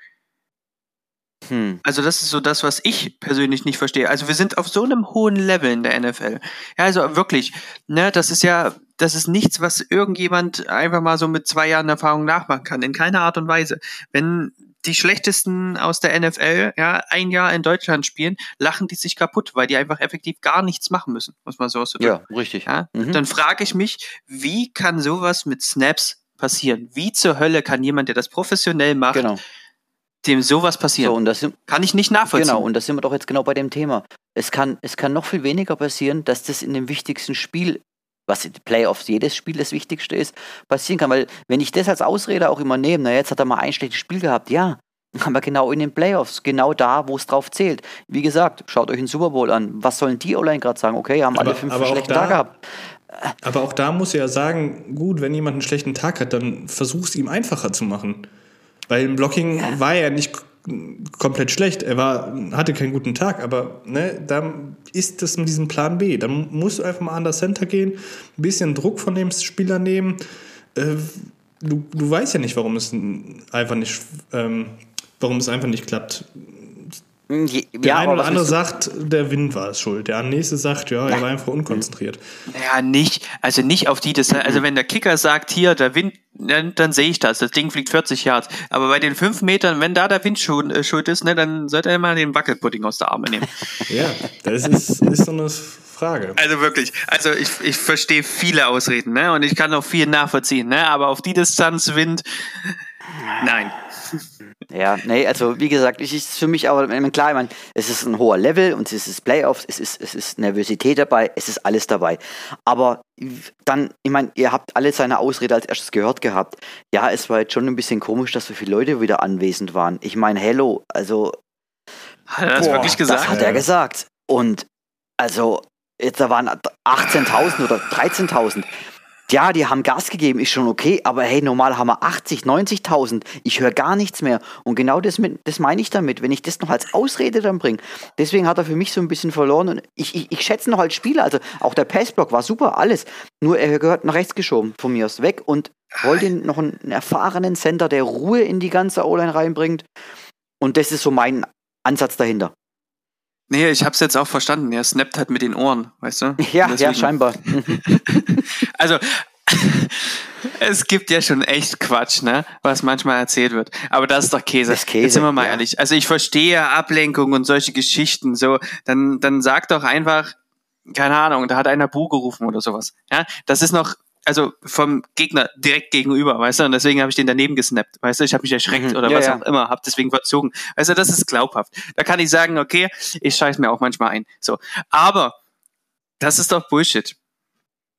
Hm. Also das ist so das, was ich persönlich nicht verstehe. Also wir sind auf so einem hohen Level in der NFL. Ja, also wirklich, ne, das ist ja, das ist nichts, was irgendjemand einfach mal so mit zwei Jahren Erfahrung nachmachen kann. In keiner Art und Weise. Wenn die schlechtesten aus der NFL ja ein Jahr in Deutschland spielen, lachen die sich kaputt, weil die einfach effektiv gar nichts machen müssen, muss man so ausdrücken. Ja, richtig. Ja? Mhm. Dann frage ich mich, wie kann sowas mit Snaps passieren? Wie zur Hölle kann jemand, der das professionell macht, genau. Dem sowas passieren? So, und das sind, kann ich nicht nachvollziehen. Genau, und da sind wir doch jetzt genau bei dem Thema. Es kann, es kann noch viel weniger passieren, dass das in dem wichtigsten Spiel was in Playoffs jedes Spiel das Wichtigste ist, passieren kann. Weil wenn ich das als Ausrede auch immer nehme, na jetzt hat er mal ein schlechtes Spiel gehabt, ja, aber genau in den Playoffs, genau da, wo es drauf zählt. Wie gesagt, schaut euch den Super Bowl an. Was sollen die online gerade sagen? Okay, haben aber, alle fünf schlechte Tage gehabt. Aber auch da muss er ja sagen, gut, wenn jemand einen schlechten Tag hat, dann versuch es ihm einfacher zu machen. Weil im Blocking ja. war er nicht komplett schlecht. Er war, hatte keinen guten Tag, aber ne, da ist das mit diesem Plan B. Dann musst du einfach mal an das Center gehen, ein bisschen Druck von dem Spieler nehmen. Äh, du, du weißt ja nicht, warum es einfach nicht, ähm, warum es einfach nicht klappt. Hm, der ja, eine oder andere sagt, der Wind war es schuld. Der nächste sagt, ja, er war einfach unkonzentriert. Ja, nicht, also nicht auf die, das, also wenn der Kicker sagt, hier, der Wind, dann, dann sehe ich das, das Ding fliegt 40 Yards. Aber bei den fünf Metern, wenn da der Wind schuld, äh, schuld ist, ne, dann sollte er mal den Wackelpudding aus der Arme nehmen. ja, das ist, ist so eine Frage. Also wirklich, also ich, ich verstehe viele Ausreden, ne, und ich kann auch viel nachvollziehen, ne, aber auf die Distanz Wind, nein. Ja, nee, also wie gesagt, es ist für mich aber klar, ich meine, es ist ein hoher Level und es ist Playoffs, es ist, es ist Nervosität dabei, es ist alles dabei. Aber dann, ich meine, ihr habt alle seine Ausrede als erstes gehört gehabt. Ja, es war jetzt schon ein bisschen komisch, dass so viele Leute wieder anwesend waren. Ich meine, hello, also. Hat er das boah, wirklich gesagt? Das hat er gesagt. Und also, jetzt da waren 18.000 oder 13.000 ja, die haben Gas gegeben, ist schon okay, aber hey, normal haben wir 80, 90.000. Ich höre gar nichts mehr. Und genau das, mit, das meine ich damit, wenn ich das noch als Ausrede dann bringe. Deswegen hat er für mich so ein bisschen verloren. Und ich, ich, ich schätze noch als Spieler, also auch der Passblock war super, alles. Nur er gehört nach rechts geschoben von mir aus weg und wollte noch einen erfahrenen Center, der Ruhe in die ganze O-Line reinbringt. Und das ist so mein Ansatz dahinter. Nee, ich hab's jetzt auch verstanden. Er snappt halt mit den Ohren, weißt du? Ja, ja, scheinbar. also, es gibt ja schon echt Quatsch, ne? Was manchmal erzählt wird. Aber das ist doch Käse. Das ist Käse Jetzt sind wir mal ja. ehrlich. Also ich verstehe Ablenkung und solche Geschichten. So, dann, dann sag doch einfach, keine Ahnung, da hat einer Bu gerufen oder sowas. Ja, das ist noch also vom Gegner direkt gegenüber, weißt du, und deswegen habe ich den daneben gesnappt, weißt du, ich habe mich erschreckt mhm. oder ja, was ja. auch immer, habe deswegen verzogen. Weißt du, das ist glaubhaft. Da kann ich sagen, okay, ich scheiß mir auch manchmal ein. So, aber das ist doch Bullshit.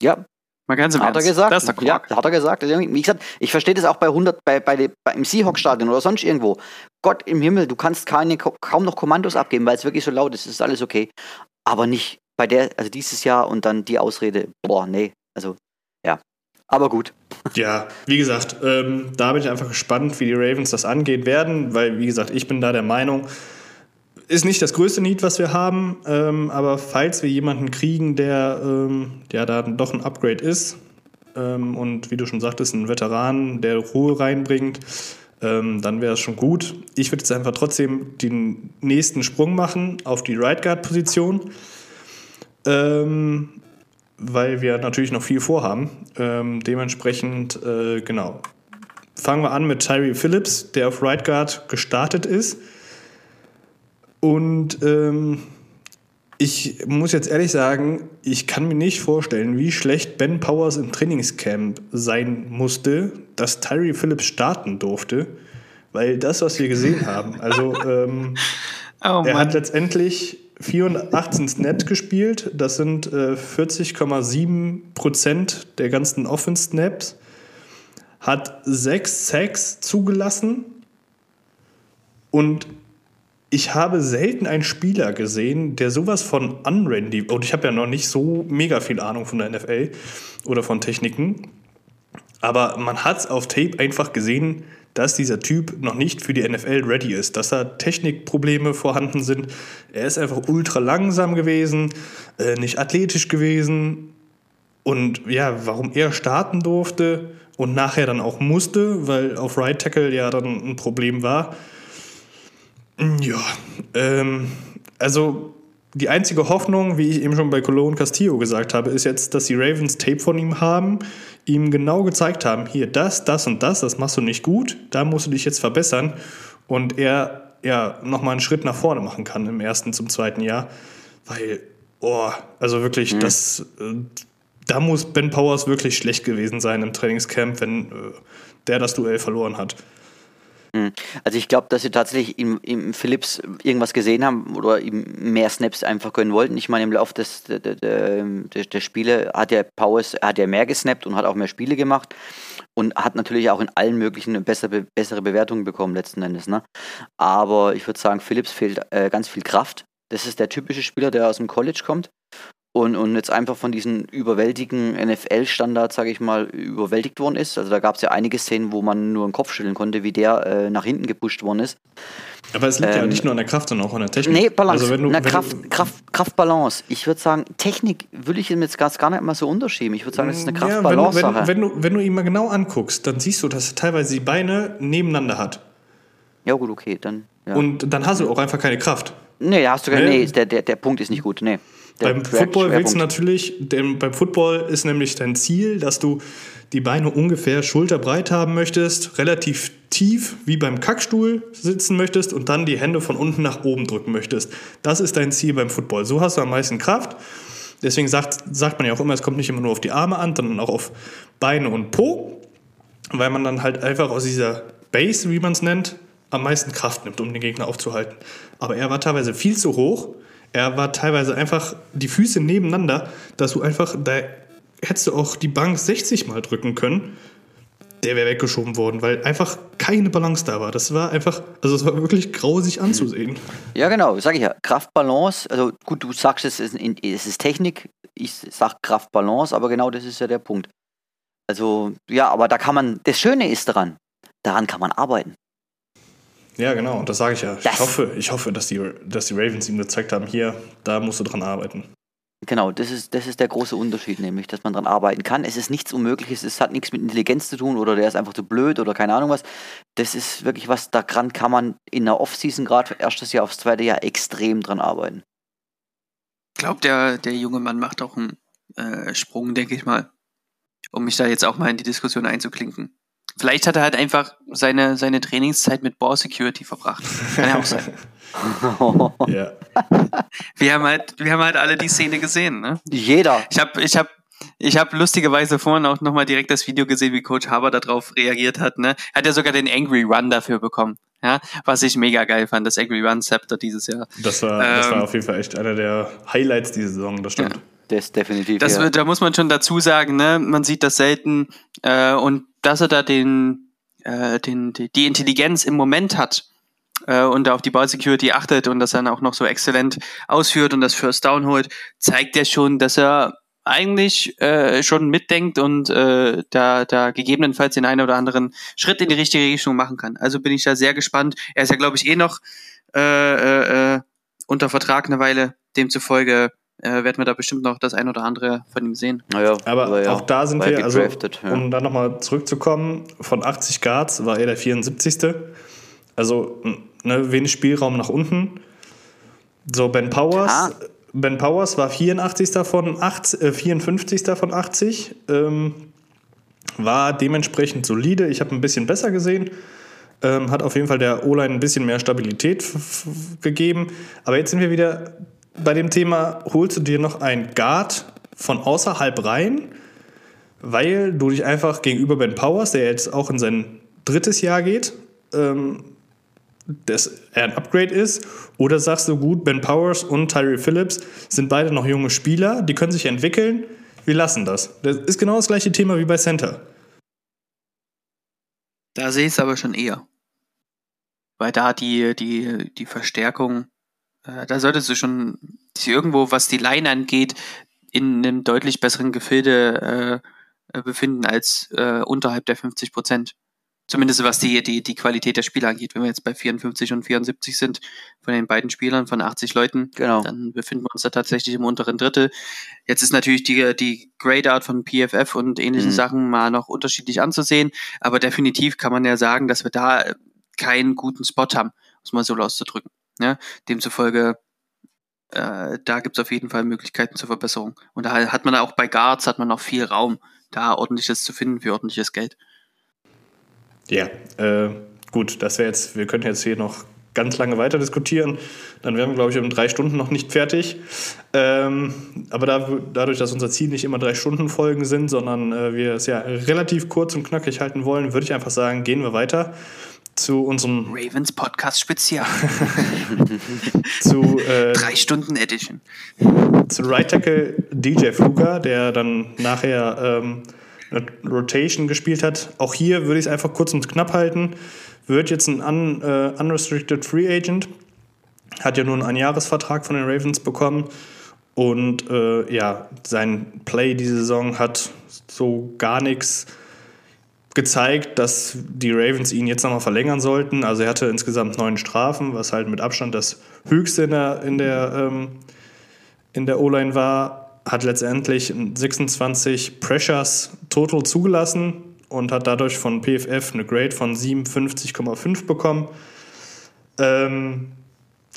Ja. Mal ganz im Hat Ernst. er gesagt. Das ist doch ja, hat er gesagt. Also, wie gesagt, ich verstehe das auch bei 100, bei, bei, bei im Seahawks-Stadion oder sonst irgendwo. Gott im Himmel, du kannst keine, kaum noch Kommandos abgeben, weil es wirklich so laut ist. Das ist alles okay. Aber nicht bei der, also dieses Jahr und dann die Ausrede, boah, nee, also ja, aber gut. Ja, wie gesagt, ähm, da bin ich einfach gespannt, wie die Ravens das angehen werden, weil, wie gesagt, ich bin da der Meinung, ist nicht das größte Need, was wir haben, ähm, aber falls wir jemanden kriegen, der ähm, ja da doch ein Upgrade ist ähm, und wie du schon sagtest, ein Veteran, der Ruhe reinbringt, ähm, dann wäre es schon gut. Ich würde jetzt einfach trotzdem den nächsten Sprung machen auf die Right Guard Position. Ähm, weil wir natürlich noch viel vorhaben. Ähm, dementsprechend, äh, genau. Fangen wir an mit Tyree Phillips, der auf Right Guard gestartet ist. Und ähm, ich muss jetzt ehrlich sagen, ich kann mir nicht vorstellen, wie schlecht Ben Powers im Trainingscamp sein musste, dass Tyree Phillips starten durfte. Weil das, was wir gesehen haben, also ähm, oh er hat letztendlich 84 Snaps gespielt. Das sind äh, 40,7 Prozent der ganzen Offense-Snaps. Hat sechs Sacks zugelassen. Und ich habe selten einen Spieler gesehen, der sowas von Unrandy, und ich habe ja noch nicht so mega viel Ahnung von der NFL oder von Techniken, Aber man hat auf Tape einfach gesehen, dass dieser Typ noch nicht für die NFL ready ist, dass da Technikprobleme vorhanden sind. Er ist einfach ultra langsam gewesen, äh, nicht athletisch gewesen. Und ja, warum er starten durfte und nachher dann auch musste, weil auf Right Tackle ja dann ein Problem war. Ja, ähm, also die einzige Hoffnung, wie ich eben schon bei Cologne Castillo gesagt habe, ist jetzt, dass die Ravens Tape von ihm haben, ihm genau gezeigt haben, hier das, das und das, das machst du nicht gut, da musst du dich jetzt verbessern und er ja nochmal einen Schritt nach vorne machen kann im ersten zum zweiten Jahr, weil, oh, also wirklich, mhm. das, äh, da muss Ben Powers wirklich schlecht gewesen sein im Trainingscamp, wenn äh, der das Duell verloren hat. Hm. Also ich glaube, dass sie tatsächlich im, im Phillips irgendwas gesehen haben oder ihm mehr Snaps einfach gönnen wollten. Ich meine, im Laufe des, der, der, der, Spiele hat der Powers hat ja mehr gesnappt und hat auch mehr Spiele gemacht und hat natürlich auch in allen möglichen bessere, bessere Bewertungen bekommen letzten Endes. Ne? Aber ich würde sagen, Phillips fehlt äh, ganz viel Kraft. Das ist der typische Spieler, der aus dem College kommt und, und jetzt einfach von diesen überwältigen NFL-Standards, sage ich mal, überwältigt worden ist. Also da gab es ja einige Szenen, wo man nur den Kopf schütteln konnte, wie der äh, nach hinten gepusht worden ist. Aber es liegt ähm, ja nicht nur an der Kraft, sondern auch an der Technik. Nee, Balance. Also wenn du, Na, wenn Kraft, du, Kraft, Kraftbalance. Ich würde sagen, Technik würde ich ihm jetzt gar, gar nicht mal so unterschieben. Ich würde sagen, das ist eine Kraftbalance-Sache. Ja, wenn, wenn, wenn, du, wenn du ihn mal genau anguckst, dann siehst du, dass er teilweise die Beine nebeneinander hat. Ja, gut, okay. Dann, ja. Und dann hast du auch einfach keine Kraft. Nee, hast du nee, nee der, der, der Punkt ist nicht gut. Nee beim Football willst du natürlich, denn beim Football ist nämlich dein Ziel, dass du die Beine ungefähr schulterbreit haben möchtest, relativ tief wie beim Kackstuhl sitzen möchtest und dann die Hände von unten nach oben drücken möchtest. Das ist dein Ziel beim Football. So hast du am meisten Kraft. Deswegen sagt, sagt man ja auch immer, es kommt nicht immer nur auf die Arme an, sondern auch auf Beine und Po, weil man dann halt einfach aus dieser Base, wie man es nennt, am meisten Kraft nimmt, um den Gegner aufzuhalten. Aber er war teilweise viel zu hoch er war teilweise einfach die Füße nebeneinander, dass du einfach, da hättest du auch die Bank 60 Mal drücken können. Der wäre weggeschoben worden, weil einfach keine Balance da war. Das war einfach, also es war wirklich grausig anzusehen. Ja, genau, sage ich ja. Kraftbalance, also gut, du sagst, es ist, es ist Technik, ich sag Kraftbalance, aber genau das ist ja der Punkt. Also, ja, aber da kann man, das Schöne ist daran, daran kann man arbeiten. Ja, genau, das sage ich ja. Das ich hoffe, ich hoffe dass, die, dass die Ravens ihm gezeigt haben, hier, da musst du dran arbeiten. Genau, das ist, das ist der große Unterschied, nämlich, dass man dran arbeiten kann. Es ist nichts Unmögliches, es hat nichts mit Intelligenz zu tun oder der ist einfach zu blöd oder keine Ahnung was. Das ist wirklich was, daran kann man in der Offseason gerade erstes Jahr aufs zweite Jahr extrem dran arbeiten. Ich glaube, der, der junge Mann macht auch einen äh, Sprung, denke ich mal, um mich da jetzt auch mal in die Diskussion einzuklinken. Vielleicht hat er halt einfach seine, seine Trainingszeit mit Ball Security verbracht. Kann ja auch sein. ja. Wir haben halt, wir haben halt alle die Szene gesehen, ne? Jeder. Ich habe, ich habe, ich habe lustigerweise vorhin auch nochmal direkt das Video gesehen, wie Coach Haber darauf reagiert hat. Ne? Hat er sogar den Angry Run dafür bekommen. Ja, was ich mega geil fand, das Angry Run Scepter dieses Jahr. Das war, ähm, das war ähm, auf jeden Fall echt einer der Highlights dieser Saison, das stimmt. Ja. Das definitiv. Das, ja. Da muss man schon dazu sagen, ne? man sieht das selten äh, und dass er da den, äh, den, die, Intelligenz im Moment hat äh, und auf die Ball Security achtet und das dann auch noch so exzellent ausführt und das First Down holt, zeigt ja schon, dass er eigentlich äh, schon mitdenkt und äh, da, da gegebenenfalls den einen oder anderen Schritt in die richtige Richtung machen kann. Also bin ich da sehr gespannt. Er ist ja, glaube ich, eh noch äh, äh, äh unter Vertrag eine Weile. Demzufolge äh, werden wir da bestimmt noch das ein oder andere von ihm sehen. Naja, aber ja, auch da sind wir, also, ja. um da nochmal zurückzukommen, von 80 Guards war er der 74. Also ne, wenig Spielraum nach unten. So, Ben Powers. Ah. Ben Powers war 84. von 8, äh, 54. von 80. Ähm, war dementsprechend solide. Ich habe ein bisschen besser gesehen. Ähm, hat auf jeden Fall der O-Line ein bisschen mehr Stabilität gegeben. Aber jetzt sind wir wieder bei dem Thema, holst du dir noch einen Guard von außerhalb rein, weil du dich einfach gegenüber Ben Powers, der jetzt auch in sein drittes Jahr geht, ähm, dass er ein Upgrade ist? Oder sagst du, gut, Ben Powers und Tyree Phillips sind beide noch junge Spieler, die können sich entwickeln, wir lassen das. Das ist genau das gleiche Thema wie bei Center. Da sehe ich es aber schon eher. Weil da die, die, die Verstärkung äh, da solltest du schon irgendwo, was die Line angeht, in einem deutlich besseren Gefilde äh, äh, befinden als äh, unterhalb der 50 Prozent. Zumindest was die, die, die Qualität der Spieler angeht. Wenn wir jetzt bei 54 und 74 sind von den beiden Spielern von 80 Leuten, genau. dann befinden wir uns da tatsächlich im unteren Drittel. Jetzt ist natürlich die, die Grade Art von PFF und ähnlichen mhm. Sachen mal noch unterschiedlich anzusehen, aber definitiv kann man ja sagen, dass wir da keinen guten Spot haben, muss man so auszudrücken. Ja? Demzufolge äh, da gibt es auf jeden Fall Möglichkeiten zur Verbesserung. Und da hat man auch bei Guards hat man noch viel Raum, da ordentliches zu finden für ordentliches Geld. Ja, äh, gut, das wäre jetzt, wir könnten jetzt hier noch ganz lange weiter diskutieren. Dann wären wir, glaube ich, um drei Stunden noch nicht fertig. Ähm, aber da, dadurch, dass unser Ziel nicht immer drei Stunden Folgen sind, sondern äh, wir es ja relativ kurz und knackig halten wollen, würde ich einfach sagen, gehen wir weiter zu unserem Ravens Podcast Spezial. zu äh, drei Stunden Edition. Zu Right Tackle DJ Fluger, der dann nachher ähm, Rotation gespielt hat. Auch hier würde ich es einfach kurz und knapp halten. Wird jetzt ein un, uh, Unrestricted Free Agent. Hat ja nur einen Einjahresvertrag von den Ravens bekommen. Und äh, ja, sein Play diese Saison hat so gar nichts gezeigt, dass die Ravens ihn jetzt nochmal verlängern sollten. Also er hatte insgesamt neun Strafen, was halt mit Abstand das höchste in der, in der, ähm, der O-Line war hat letztendlich 26 Pressures total zugelassen und hat dadurch von PFF eine Grade von 57,5 bekommen. Ähm,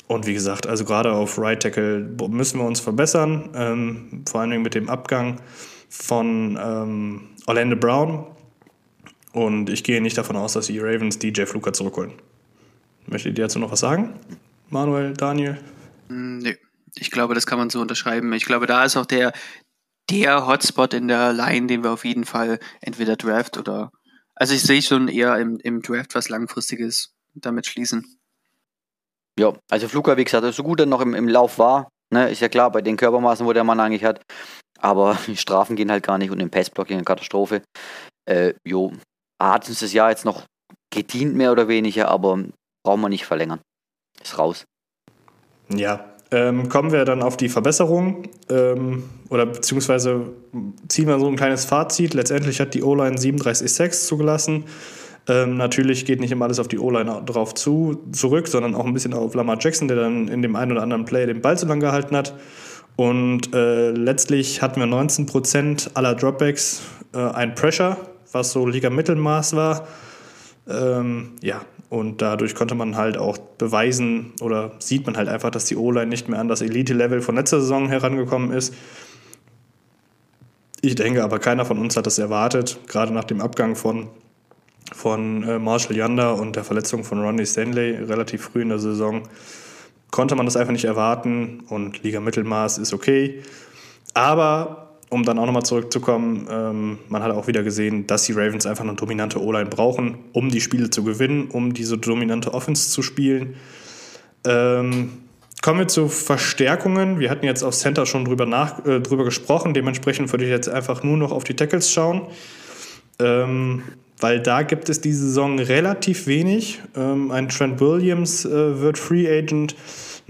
und wie gesagt, also gerade auf Right Tackle müssen wir uns verbessern, ähm, vor allen Dingen mit dem Abgang von ähm, Orlando Brown. Und ich gehe nicht davon aus, dass die Ravens DJ Fluker zurückholen. Möchtet ihr dazu noch was sagen? Manuel, Daniel? Nee ich glaube, das kann man so unterschreiben. Ich glaube, da ist auch der, der Hotspot in der Line, den wir auf jeden Fall entweder Draft oder. Also ich sehe schon eher im, im Draft was Langfristiges damit schließen. Ja, also Fluker, wie gesagt, so gut er noch im, im Lauf war, ne, ist ja klar, bei den Körpermaßen, wo der Mann eigentlich hat. Aber die Strafen gehen halt gar nicht und im Passblocking eine Katastrophe. Äh, jo, hat uns das Jahr jetzt noch gedient, mehr oder weniger, aber brauchen wir nicht verlängern. Ist raus. Ja, ähm, kommen wir dann auf die Verbesserung ähm, oder beziehungsweise ziehen wir so ein kleines Fazit. Letztendlich hat die O-Line 37 Sacks zugelassen. Ähm, natürlich geht nicht immer alles auf die O-Line drauf zu, zurück, sondern auch ein bisschen auf Lamar Jackson, der dann in dem einen oder anderen Play den Ball zu lang gehalten hat. Und äh, letztlich hatten wir 19% aller Dropbacks äh, ein Pressure, was so Liga-Mittelmaß war. Ähm, ja, und dadurch konnte man halt auch beweisen oder sieht man halt einfach, dass die O-Line nicht mehr an das Elite-Level von letzter Saison herangekommen ist. Ich denke aber, keiner von uns hat das erwartet, gerade nach dem Abgang von, von äh, Marshall Yanda und der Verletzung von Ronnie Stanley relativ früh in der Saison. Konnte man das einfach nicht erwarten und Liga Mittelmaß ist okay. Aber um dann auch nochmal zurückzukommen, ähm, man hat auch wieder gesehen, dass die Ravens einfach eine dominante O-Line brauchen, um die Spiele zu gewinnen, um diese dominante Offense zu spielen. Ähm, kommen wir zu Verstärkungen. Wir hatten jetzt auf Center schon drüber, nach, äh, drüber gesprochen, dementsprechend würde ich jetzt einfach nur noch auf die Tackles schauen. Ähm, weil da gibt es diese Saison relativ wenig. Ähm, ein Trent Williams äh, wird Free Agent.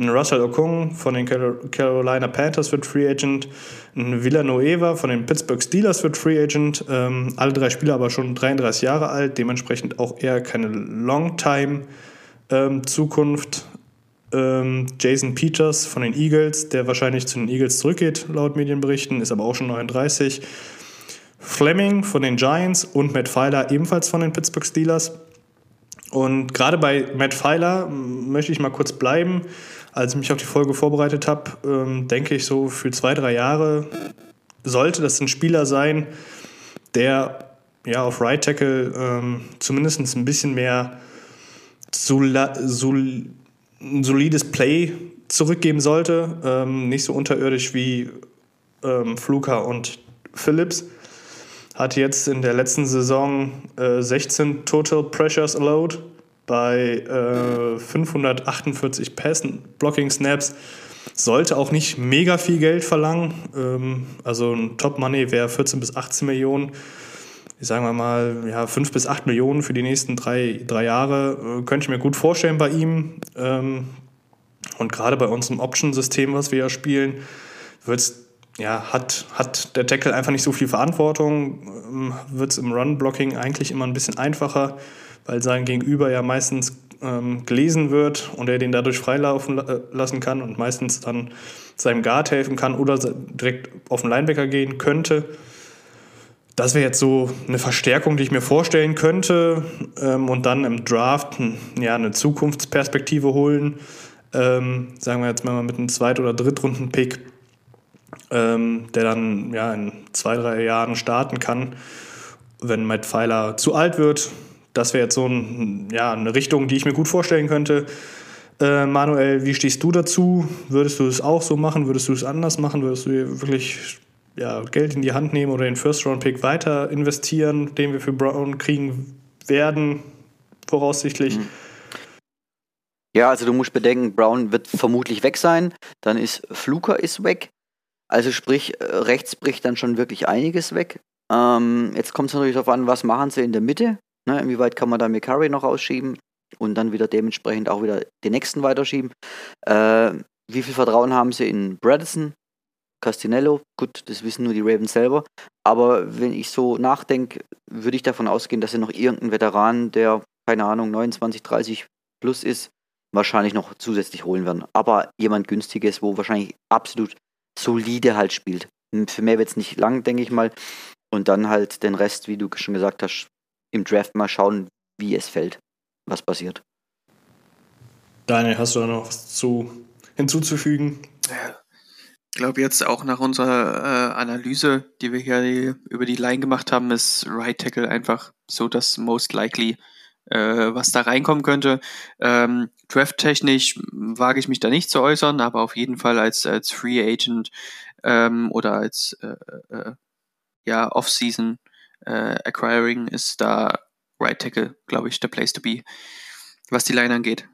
Ein Russell Okung von den Carolina Panthers wird Free Agent. Ein Villanueva von den Pittsburgh Steelers wird Free Agent. Ähm, alle drei Spieler aber schon 33 Jahre alt, dementsprechend auch eher keine Longtime-Zukunft. Ähm, Jason Peters von den Eagles, der wahrscheinlich zu den Eagles zurückgeht, laut Medienberichten, ist aber auch schon 39. Fleming von den Giants und Matt Pfeiler ebenfalls von den Pittsburgh Steelers. Und gerade bei Matt Pfeiler möchte ich mal kurz bleiben als ich mich auf die Folge vorbereitet habe, ähm, denke ich so für zwei, drei Jahre sollte das ein Spieler sein, der ja auf Right Tackle ähm, zumindest ein bisschen mehr sol sol solides Play zurückgeben sollte. Ähm, nicht so unterirdisch wie ähm, Fluker und Phillips. Hat jetzt in der letzten Saison äh, 16 Total Pressures allowed bei äh, 548 Pass-Blocking-Snaps. Sollte auch nicht mega viel Geld verlangen. Ähm, also ein Top-Money wäre 14 bis 18 Millionen. Ich sage mal, ja, 5 bis 8 Millionen für die nächsten drei, drei Jahre. Äh, könnte ich mir gut vorstellen bei ihm. Ähm, und gerade bei unserem Option-System, was wir ja spielen, wird es ja, hat, hat der Tackle einfach nicht so viel Verantwortung, ähm, wird es im Run-Blocking eigentlich immer ein bisschen einfacher, weil sein Gegenüber ja meistens ähm, gelesen wird und er den dadurch freilaufen äh, lassen kann und meistens dann seinem Guard helfen kann oder direkt auf den Linebacker gehen könnte. Das wäre jetzt so eine Verstärkung, die ich mir vorstellen könnte ähm, und dann im Draft ja, eine Zukunftsperspektive holen. Ähm, sagen wir jetzt mal mit einem Zweit- oder Drittrunden-Pick, ähm, der dann ja, in zwei, drei Jahren starten kann, wenn Matt Pfeiler zu alt wird. Das wäre jetzt so ein, ja, eine Richtung, die ich mir gut vorstellen könnte. Äh, Manuel, wie stehst du dazu? Würdest du es auch so machen? Würdest du es anders machen? Würdest du wirklich ja, Geld in die Hand nehmen oder den First-Round-Pick weiter investieren, den wir für Brown kriegen werden, voraussichtlich? Mhm. Ja, also du musst bedenken, Brown wird vermutlich weg sein. Dann ist Fluker ist weg. Also sprich, äh, rechts bricht dann schon wirklich einiges weg. Ähm, jetzt kommt es natürlich darauf an, was machen sie in der Mitte. Ne? Inwieweit kann man da McCurry noch ausschieben? und dann wieder dementsprechend auch wieder den nächsten weiterschieben. Äh, wie viel Vertrauen haben sie in Bradison, Castinello? Gut, das wissen nur die Ravens selber. Aber wenn ich so nachdenke, würde ich davon ausgehen, dass sie noch irgendeinen Veteran, der, keine Ahnung, 29, 30 plus ist, wahrscheinlich noch zusätzlich holen werden. Aber jemand günstiges, wo wahrscheinlich absolut solide halt spielt. Für mehr wird es nicht lang, denke ich mal. Und dann halt den Rest, wie du schon gesagt hast, im Draft mal schauen, wie es fällt was passiert. Daniel, hast du da noch was zu, hinzuzufügen? Ich glaube jetzt auch nach unserer äh, Analyse, die wir hier über die Line gemacht haben, ist Right Tackle einfach so das most likely, äh, was da reinkommen könnte. Ähm, Draft-technisch wage ich mich da nicht zu äußern, aber auf jeden Fall als, als Free Agent ähm, oder als äh, äh, ja, Off-Season äh, Acquiring ist da Right Tackle, glaube ich, der Place to be, was die Line angeht.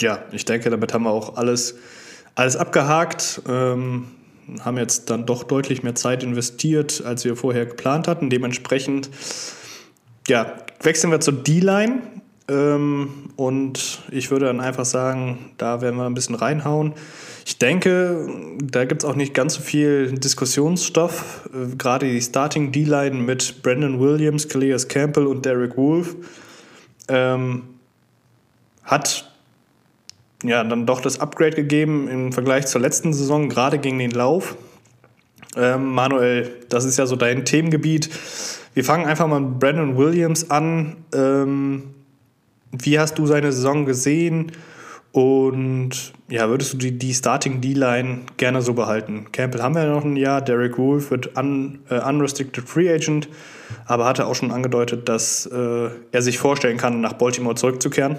Ja, ich denke, damit haben wir auch alles, alles abgehakt. Ähm, haben jetzt dann doch deutlich mehr Zeit investiert, als wir vorher geplant hatten. Dementsprechend, ja, wechseln wir zur D-Line. Ähm, und ich würde dann einfach sagen, da werden wir ein bisschen reinhauen. Ich denke, da gibt es auch nicht ganz so viel Diskussionsstoff. Äh, gerade die Starting D-Line mit Brandon Williams, Calais Campbell und Derek Wolf ähm, hat ja dann doch das Upgrade gegeben im Vergleich zur letzten Saison, gerade gegen den Lauf. Ähm, Manuel, das ist ja so dein Themengebiet. Wir fangen einfach mal mit Brandon Williams an. Ähm, wie hast du seine Saison gesehen? Und ja, würdest du die, die Starting D-Line gerne so behalten? Campbell haben wir ja noch ein Jahr, Derek Wolf wird un, äh, Unrestricted Free Agent, aber hatte auch schon angedeutet, dass äh, er sich vorstellen kann, nach Baltimore zurückzukehren.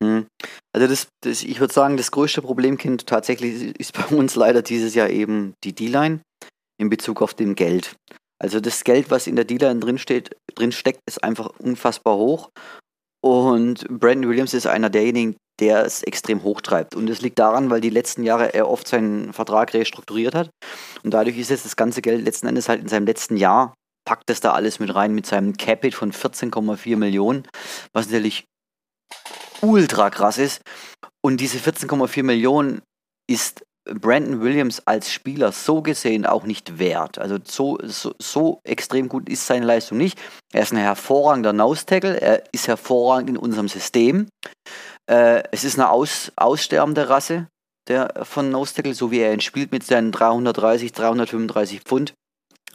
Mhm. Also das, das, ich würde sagen, das größte Problemkind tatsächlich ist bei uns leider dieses Jahr eben die D-Line in Bezug auf dem Geld. Also das Geld, was in der D-Line drin, drin steckt, ist einfach unfassbar hoch. Und Brandon Williams ist einer derjenigen, der es extrem hochtreibt. Und es liegt daran, weil die letzten Jahre er oft seinen Vertrag restrukturiert hat. Und dadurch ist jetzt das ganze Geld letzten Endes halt in seinem letzten Jahr, packt es da alles mit rein mit seinem Capit von 14,4 Millionen, was natürlich ultra krass ist. Und diese 14,4 Millionen ist Brandon Williams als Spieler so gesehen auch nicht wert. Also so, so, so extrem gut ist seine Leistung nicht. Er ist ein hervorragender Nose-Tackle, er ist hervorragend in unserem System. Äh, es ist eine aus, aussterbende Rasse der, von Nose-Tackle, so wie er ihn spielt mit seinen 330, 335 Pfund.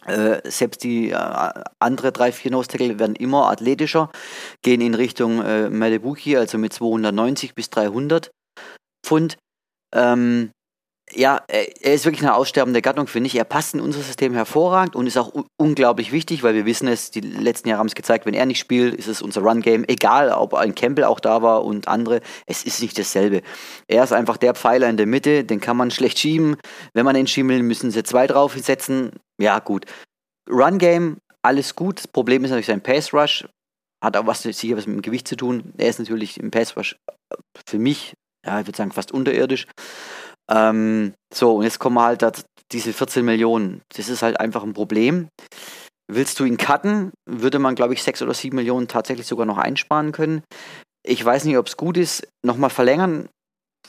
Äh, selbst die äh, andere drei, vier Nose-Tackle werden immer athletischer, gehen in Richtung äh, Madebuki, also mit 290 bis 300 Pfund. Ähm, ja, er ist wirklich eine aussterbende Gattung, finde ich. Er passt in unser System hervorragend und ist auch unglaublich wichtig, weil wir wissen es, die letzten Jahre haben es gezeigt, wenn er nicht spielt, ist es unser Run-Game. Egal, ob ein Campbell auch da war und andere, es ist nicht dasselbe. Er ist einfach der Pfeiler in der Mitte, den kann man schlecht schieben. Wenn man ihn schieben will, müssen sie zwei draufsetzen. Ja, gut. Run-Game, alles gut. Das Problem ist natürlich sein Pass-Rush. Hat auch was, sicher was mit dem Gewicht zu tun. Er ist natürlich im Pass-Rush für mich, ja, ich würde sagen, fast unterirdisch. Ähm, so, und jetzt kommen halt diese 14 Millionen. Das ist halt einfach ein Problem. Willst du ihn cutten, würde man, glaube ich, 6 oder 7 Millionen tatsächlich sogar noch einsparen können. Ich weiß nicht, ob es gut ist. Nochmal verlängern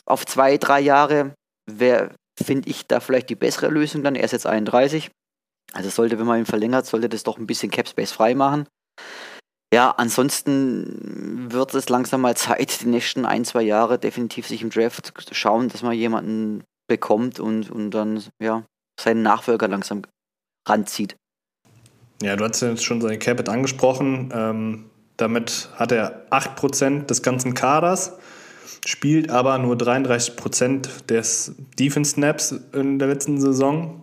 auf zwei, drei Jahre wäre finde ich da vielleicht die bessere Lösung dann. Er ist jetzt 31. Also sollte, wenn man ihn verlängert, sollte das doch ein bisschen Capspace frei machen. Ja, ansonsten wird es langsam mal Zeit, die nächsten ein, zwei Jahre definitiv sich im Draft schauen, dass man jemanden bekommt und, und dann ja, seinen Nachfolger langsam ranzieht. Ja, du hast jetzt schon seine Capit angesprochen. Ähm, damit hat er 8% des ganzen Kaders, spielt aber nur 33% des Defense Snaps in der letzten Saison.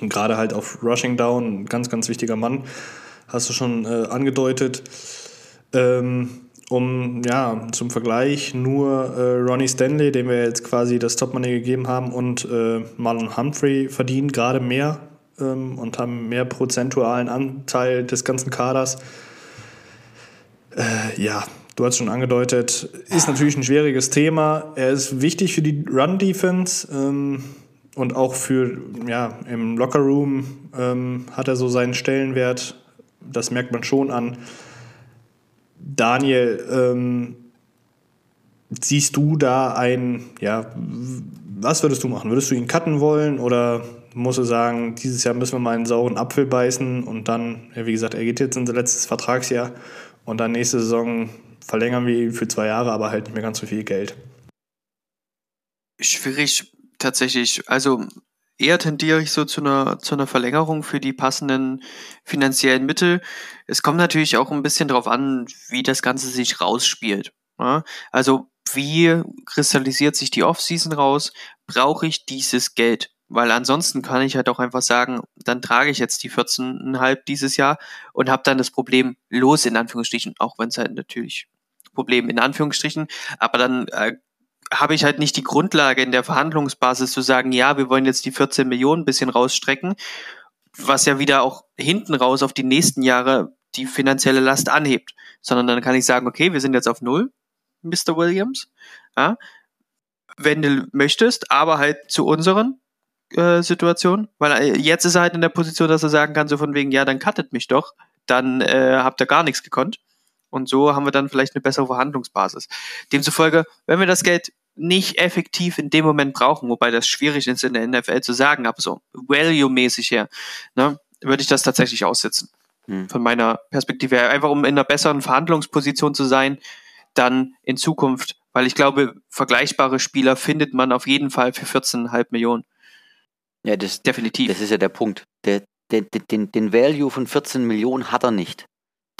Und gerade halt auf Rushing Down, ein ganz, ganz wichtiger Mann hast du schon äh, angedeutet. Ähm, um, ja, zum Vergleich nur äh, Ronnie Stanley, dem wir jetzt quasi das Top-Money gegeben haben, und äh, Marlon Humphrey verdienen gerade mehr ähm, und haben mehr prozentualen Anteil des ganzen Kaders. Äh, ja, du hast schon angedeutet, ist natürlich ein schwieriges Thema. Er ist wichtig für die Run-Defense. Ähm, und auch für, ja, im Lockerroom ähm, hat er so seinen Stellenwert das merkt man schon an. Daniel, ähm, siehst du da ein, ja, was würdest du machen? Würdest du ihn cutten wollen oder musst du sagen, dieses Jahr müssen wir mal einen sauren Apfel beißen und dann, ja, wie gesagt, er geht jetzt in sein letztes Vertragsjahr und dann nächste Saison verlängern wir ihn für zwei Jahre, aber halt nicht mehr ganz so viel Geld. Schwierig tatsächlich. Also eher tendiere ich so zu einer, zu einer Verlängerung für die passenden finanziellen Mittel. Es kommt natürlich auch ein bisschen darauf an, wie das Ganze sich rausspielt. Ja? Also wie kristallisiert sich die Offseason raus? Brauche ich dieses Geld? Weil ansonsten kann ich halt auch einfach sagen, dann trage ich jetzt die 14,5 dieses Jahr und habe dann das Problem los, in Anführungsstrichen, auch wenn es halt natürlich Problem in Anführungsstrichen, aber dann äh, habe ich halt nicht die Grundlage in der Verhandlungsbasis zu sagen, ja, wir wollen jetzt die 14 Millionen ein bisschen rausstrecken, was ja wieder auch hinten raus auf die nächsten Jahre die finanzielle Last anhebt, sondern dann kann ich sagen, okay, wir sind jetzt auf Null, Mr. Williams, ja, wenn du möchtest, aber halt zu unseren äh, Situationen, weil äh, jetzt ist er halt in der Position, dass er sagen kann, so von wegen, ja, dann cuttet mich doch, dann äh, habt ihr gar nichts gekonnt. Und so haben wir dann vielleicht eine bessere Verhandlungsbasis. Demzufolge, wenn wir das Geld nicht effektiv in dem Moment brauchen, wobei das schwierig ist in der NFL zu sagen, aber so value-mäßig her, ne, würde ich das tatsächlich aussitzen. Hm. Von meiner Perspektive her. Einfach um in einer besseren Verhandlungsposition zu sein, dann in Zukunft, weil ich glaube, vergleichbare Spieler findet man auf jeden Fall für 14,5 Millionen. Ja, das, definitiv. Das ist ja der Punkt. Der, der, den, den Value von 14 Millionen hat er nicht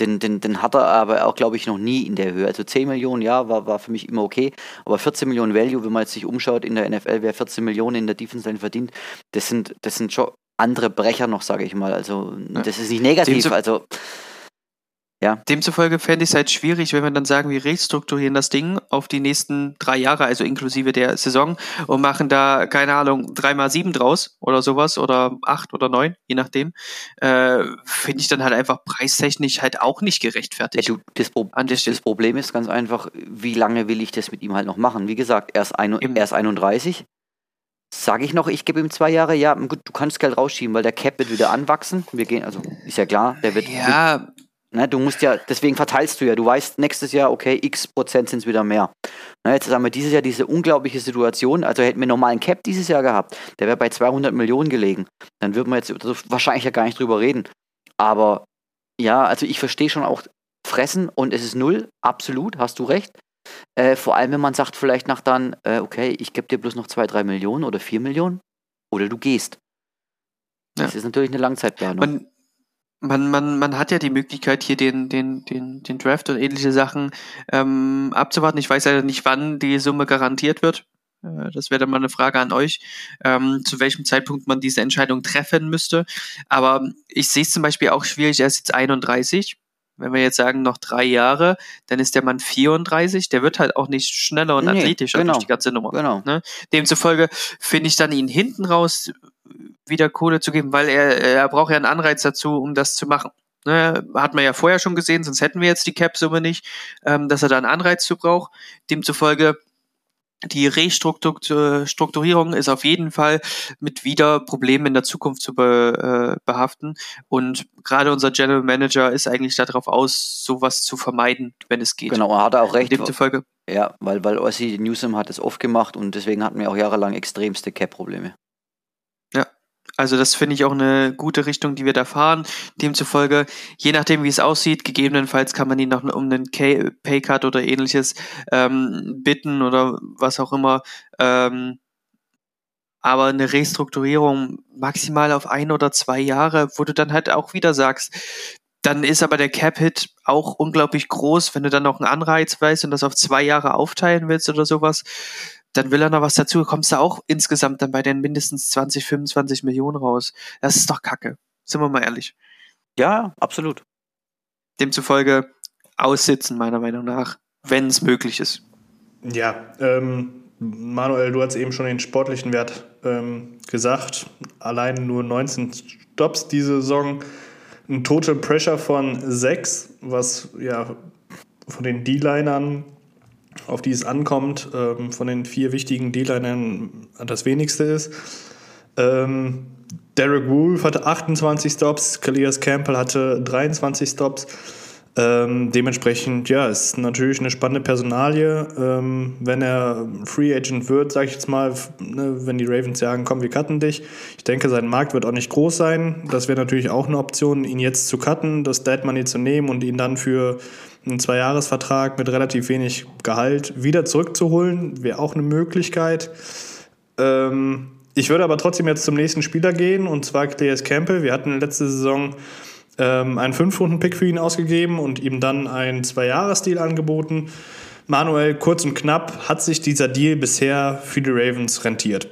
den, den, den hat er aber auch, glaube ich, noch nie in der Höhe. Also 10 Millionen, ja, war, war für mich immer okay. Aber 14 Millionen Value, wenn man jetzt sich umschaut in der NFL, wer 14 Millionen in der Defense Line verdient, das sind, das sind schon andere Brecher noch, sage ich mal. Also das ist nicht negativ. Also ja. Demzufolge fände ich es halt schwierig, wenn wir dann sagen, wir restrukturieren das Ding auf die nächsten drei Jahre, also inklusive der Saison, und machen da, keine Ahnung, drei mal sieben draus oder sowas oder acht oder neun, je nachdem. Äh, Finde ich dann halt einfach preistechnisch halt auch nicht gerechtfertigt. Ja, du, das, Pro das, Problem ist ganz einfach, wie lange will ich das mit ihm halt noch machen? Wie gesagt, er ist, ein, er ist 31. Sage ich noch, ich gebe ihm zwei Jahre, ja, gut, du kannst Geld rausschieben, weil der Cap wird wieder anwachsen. Wir gehen, also ist ja klar, der wird. Ja, Ne, du musst ja, deswegen verteilst du ja. Du weißt nächstes Jahr, okay, x Prozent sind es wieder mehr. Ne, jetzt haben wir dieses Jahr diese unglaubliche Situation. Also hätten wir normalen Cap dieses Jahr gehabt, der wäre bei 200 Millionen gelegen. Dann würden wir jetzt wahrscheinlich ja gar nicht drüber reden. Aber ja, also ich verstehe schon auch fressen und es ist null, absolut, hast du recht. Äh, vor allem, wenn man sagt, vielleicht nach dann, äh, okay, ich gebe dir bloß noch 2, 3 Millionen oder 4 Millionen oder du gehst. Das ja. ist natürlich eine Langzeitplanung. Man, man, man, man hat ja die Möglichkeit, hier den, den, den, den Draft und ähnliche Sachen ähm, abzuwarten. Ich weiß ja nicht, wann die Summe garantiert wird. Äh, das wäre dann mal eine Frage an euch, ähm, zu welchem Zeitpunkt man diese Entscheidung treffen müsste. Aber ich sehe es zum Beispiel auch schwierig, er ist jetzt 31. Wenn wir jetzt sagen, noch drei Jahre, dann ist der Mann 34. Der wird halt auch nicht schneller und nee, athletischer genau, durch die ganze Nummer. Genau. Ne? Demzufolge finde ich dann ihn hinten raus wieder Kohle zu geben, weil er, er braucht ja einen Anreiz dazu, um das zu machen. Ne, hat man ja vorher schon gesehen, sonst hätten wir jetzt die Cap-Summe nicht, ähm, dass er da einen Anreiz zu braucht. Demzufolge die Restrukturierung ist auf jeden Fall mit wieder Problemen in der Zukunft zu be, äh, behaften. Und gerade unser General Manager ist eigentlich darauf aus, sowas zu vermeiden, wenn es geht. Genau, er hat auch recht. Demzufolge. Ja, weil, weil Ossi Newsom hat es oft gemacht und deswegen hatten wir auch jahrelang extremste Cap-Probleme. Also das finde ich auch eine gute Richtung, die wir da fahren. Demzufolge, je nachdem, wie es aussieht, gegebenenfalls kann man ihn noch um einen Paycut oder ähnliches ähm, bitten oder was auch immer. Ähm, aber eine Restrukturierung maximal auf ein oder zwei Jahre, wo du dann halt auch wieder sagst, dann ist aber der Cap-Hit auch unglaublich groß, wenn du dann noch einen Anreiz weißt und das auf zwei Jahre aufteilen willst oder sowas, dann will er noch was dazu, kommst du auch insgesamt dann bei den mindestens 20, 25 Millionen raus. Das ist doch Kacke. Sind wir mal ehrlich. Ja, absolut. Demzufolge aussitzen, meiner Meinung nach, wenn es möglich ist. Ja, ähm, Manuel, du hast eben schon den sportlichen Wert ähm, gesagt. Allein nur 19 Stops diese Saison. Ein Total Pressure von 6, was ja von den D-Linern auf die es ankommt, ähm, von den vier wichtigen D-Linern das wenigste ist. Ähm, Derek Wolf hatte 28 Stops, Kalias Campbell hatte 23 Stops. Ähm, dementsprechend, ja, ist natürlich eine spannende Personalie. Ähm, wenn er Free Agent wird, sage ich jetzt mal, ne, wenn die Ravens sagen, komm, wir cutten dich. Ich denke, sein Markt wird auch nicht groß sein. Das wäre natürlich auch eine Option, ihn jetzt zu cutten, das Dead Money zu nehmen und ihn dann für einen Zweijahresvertrag mit relativ wenig Gehalt wieder zurückzuholen, wäre auch eine Möglichkeit. Ähm, ich würde aber trotzdem jetzt zum nächsten Spieler gehen, und zwar Cleas Campbell. Wir hatten letzte Saison ähm, einen Fünf-Runden-Pick für ihn ausgegeben und ihm dann einen Zwei-Jahres-Deal angeboten. Manuel, kurz und knapp, hat sich dieser Deal bisher für die Ravens rentiert?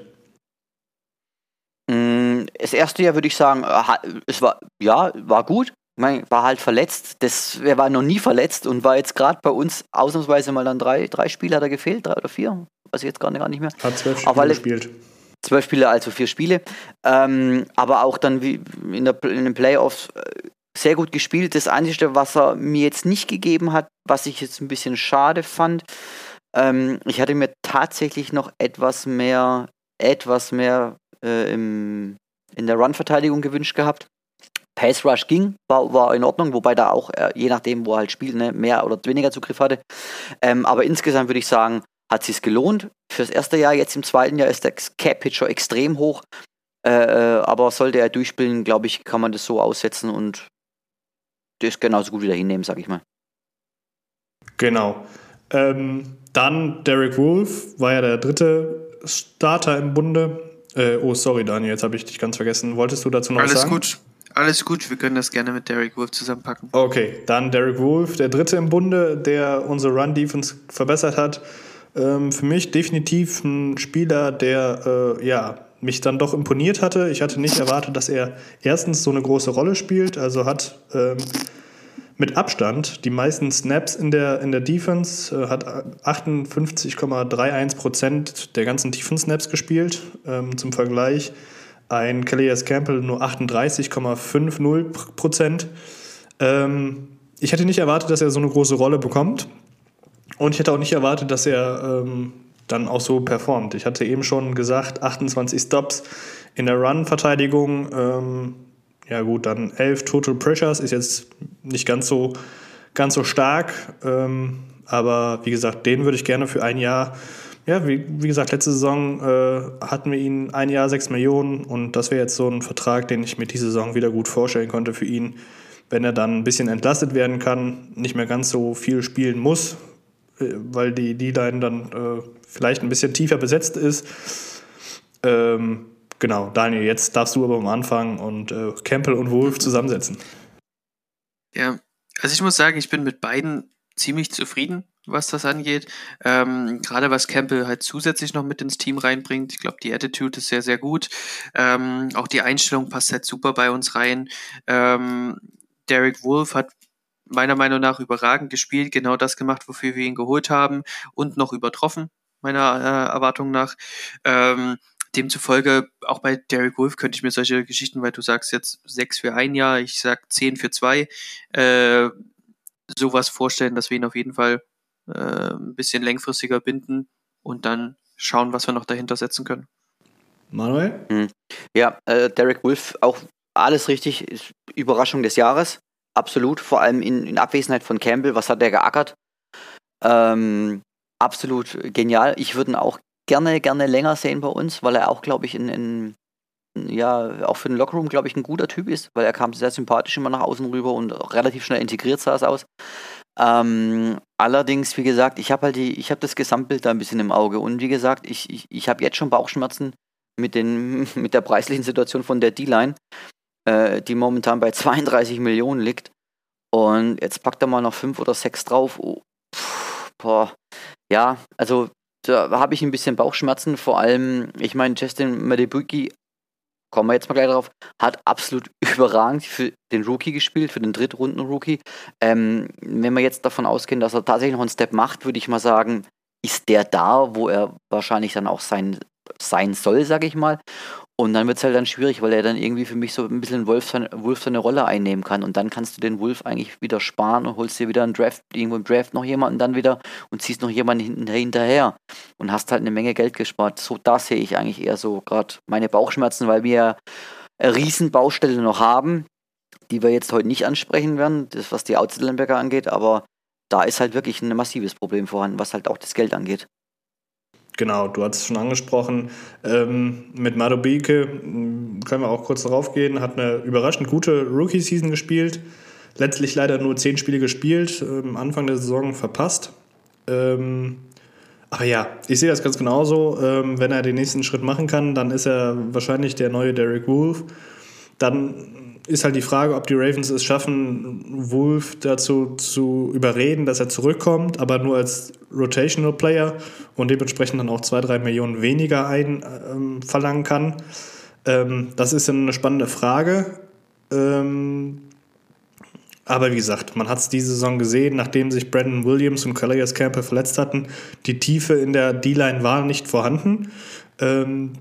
Mm, das erste Jahr würde ich sagen, äh, es war ja war gut mein, war halt verletzt. Das, er war noch nie verletzt und war jetzt gerade bei uns ausnahmsweise mal dann drei, drei Spiele hat er gefehlt, drei oder vier, weiß ich jetzt gar nicht, gar nicht mehr. Hat zwölf Spiele gespielt. Zwölf Spiele, also vier Spiele. Ähm, aber auch dann wie in, der, in den Playoffs äh, sehr gut gespielt. Das Einzige, was er mir jetzt nicht gegeben hat, was ich jetzt ein bisschen schade fand, ähm, ich hatte mir tatsächlich noch etwas mehr, etwas mehr äh, im, in der Run-Verteidigung gewünscht gehabt. Pass Rush ging, war, war in Ordnung, wobei da auch, äh, je nachdem, wo er halt spielt, ne, mehr oder weniger Zugriff hatte. Ähm, aber insgesamt würde ich sagen, hat sich gelohnt. Fürs erste Jahr, jetzt im zweiten Jahr ist der Cap-Pitcher extrem hoch. Äh, äh, aber sollte er durchspielen, glaube ich, kann man das so aussetzen und das genauso gut wieder hinnehmen, sag ich mal. Genau. Ähm, dann Derek Wolf war ja der dritte Starter im Bunde. Äh, oh, sorry, Daniel, jetzt habe ich dich ganz vergessen. Wolltest du dazu noch Alles was sagen? Alles gut. Alles gut, wir können das gerne mit Derek Wolf zusammenpacken. Okay, dann Derek Wolf, der dritte im Bunde, der unsere Run-Defense verbessert hat. Ähm, für mich definitiv ein Spieler, der äh, ja, mich dann doch imponiert hatte. Ich hatte nicht erwartet, dass er erstens so eine große Rolle spielt, also hat ähm, mit Abstand die meisten Snaps in der, in der Defense, äh, hat 58,31 Prozent der ganzen Defense-Snaps gespielt. Ähm, zum Vergleich ein Calais Campbell nur 38,50 Prozent. Ähm, ich hätte nicht erwartet, dass er so eine große Rolle bekommt. Und ich hätte auch nicht erwartet, dass er ähm, dann auch so performt. Ich hatte eben schon gesagt, 28 Stops in der Run-Verteidigung. Ähm, ja gut, dann 11 Total Pressures ist jetzt nicht ganz so, ganz so stark. Ähm, aber wie gesagt, den würde ich gerne für ein Jahr ja, wie, wie gesagt, letzte Saison äh, hatten wir ihn ein Jahr sechs Millionen und das wäre jetzt so ein Vertrag, den ich mir diese Saison wieder gut vorstellen konnte für ihn, wenn er dann ein bisschen entlastet werden kann, nicht mehr ganz so viel spielen muss, äh, weil die D-Line dann äh, vielleicht ein bisschen tiefer besetzt ist. Ähm, genau, Daniel, jetzt darfst du aber am Anfang und äh, Campbell und Wolf zusammensetzen. Ja, also ich muss sagen, ich bin mit beiden ziemlich zufrieden was das angeht. Ähm, Gerade was Campbell halt zusätzlich noch mit ins Team reinbringt. Ich glaube, die Attitude ist sehr, sehr gut. Ähm, auch die Einstellung passt halt super bei uns rein. Ähm, Derek Wolf hat meiner Meinung nach überragend gespielt, genau das gemacht, wofür wir ihn geholt haben und noch übertroffen, meiner äh, Erwartung nach. Ähm, demzufolge, auch bei Derek Wolf könnte ich mir solche Geschichten, weil du sagst jetzt sechs für ein Jahr, ich sag zehn für zwei, äh, sowas vorstellen, dass wir ihn auf jeden Fall äh, ein bisschen längfristiger binden und dann schauen, was wir noch dahinter setzen können. Manuel? Hm. Ja, äh, Derek Wolf, auch alles richtig. Überraschung des Jahres. Absolut. Vor allem in, in Abwesenheit von Campbell. Was hat der geackert? Ähm, absolut genial. Ich würde ihn auch gerne, gerne länger sehen bei uns, weil er auch, glaube ich, ein, ein, ja auch für den Lockerroom, glaube ich, ein guter Typ ist, weil er kam sehr sympathisch immer nach außen rüber und relativ schnell integriert sah es aus. Ähm, allerdings, wie gesagt, ich habe halt die, ich habe das Gesamtbild da ein bisschen im Auge und wie gesagt, ich, ich, ich habe jetzt schon Bauchschmerzen mit, den, mit der preislichen Situation von der D-Line, äh, die momentan bei 32 Millionen liegt. Und jetzt packt er mal noch fünf oder sechs drauf. Oh, pff, boah. Ja, also da habe ich ein bisschen Bauchschmerzen. Vor allem, ich meine, Justin Madebuki, kommen wir jetzt mal gleich drauf, hat absolut überragend für den Rookie gespielt, für den Drittrunden-Rookie. Ähm, wenn wir jetzt davon ausgehen, dass er tatsächlich noch einen Step macht, würde ich mal sagen, ist der da, wo er wahrscheinlich dann auch sein, sein soll, sage ich mal. Und dann wird es halt dann schwierig, weil er dann irgendwie für mich so ein bisschen Wolf seine, Wolf seine Rolle einnehmen kann. Und dann kannst du den Wolf eigentlich wieder sparen und holst dir wieder einen Draft, irgendwo im Draft noch jemanden dann wieder und ziehst noch jemanden hinten hinterher und hast halt eine Menge Geld gespart. So, da sehe ich eigentlich eher so gerade meine Bauchschmerzen, weil wir eine Riesenbaustelle noch haben, die wir jetzt heute nicht ansprechen werden, das was die Outside angeht, aber da ist halt wirklich ein massives Problem vorhanden, was halt auch das Geld angeht. Genau, du hast es schon angesprochen. Ähm, mit Madobike mm, können wir auch kurz darauf gehen. Hat eine überraschend gute Rookie-Season gespielt. Letztlich leider nur zehn Spiele gespielt, ähm, Anfang der Saison verpasst. Ähm, aber ja, ich sehe das ganz genauso. Ähm, wenn er den nächsten Schritt machen kann, dann ist er wahrscheinlich der neue Derek Wolf. Dann ist halt die Frage, ob die Ravens es schaffen, Wolf dazu zu überreden, dass er zurückkommt, aber nur als Rotational Player und dementsprechend dann auch zwei, drei Millionen weniger einverlangen ähm, kann. Ähm, das ist eine spannende Frage. Ähm, aber wie gesagt, man hat es diese Saison gesehen, nachdem sich Brandon Williams und Calais Campbell verletzt hatten, die Tiefe in der D-Line war nicht vorhanden. Ähm,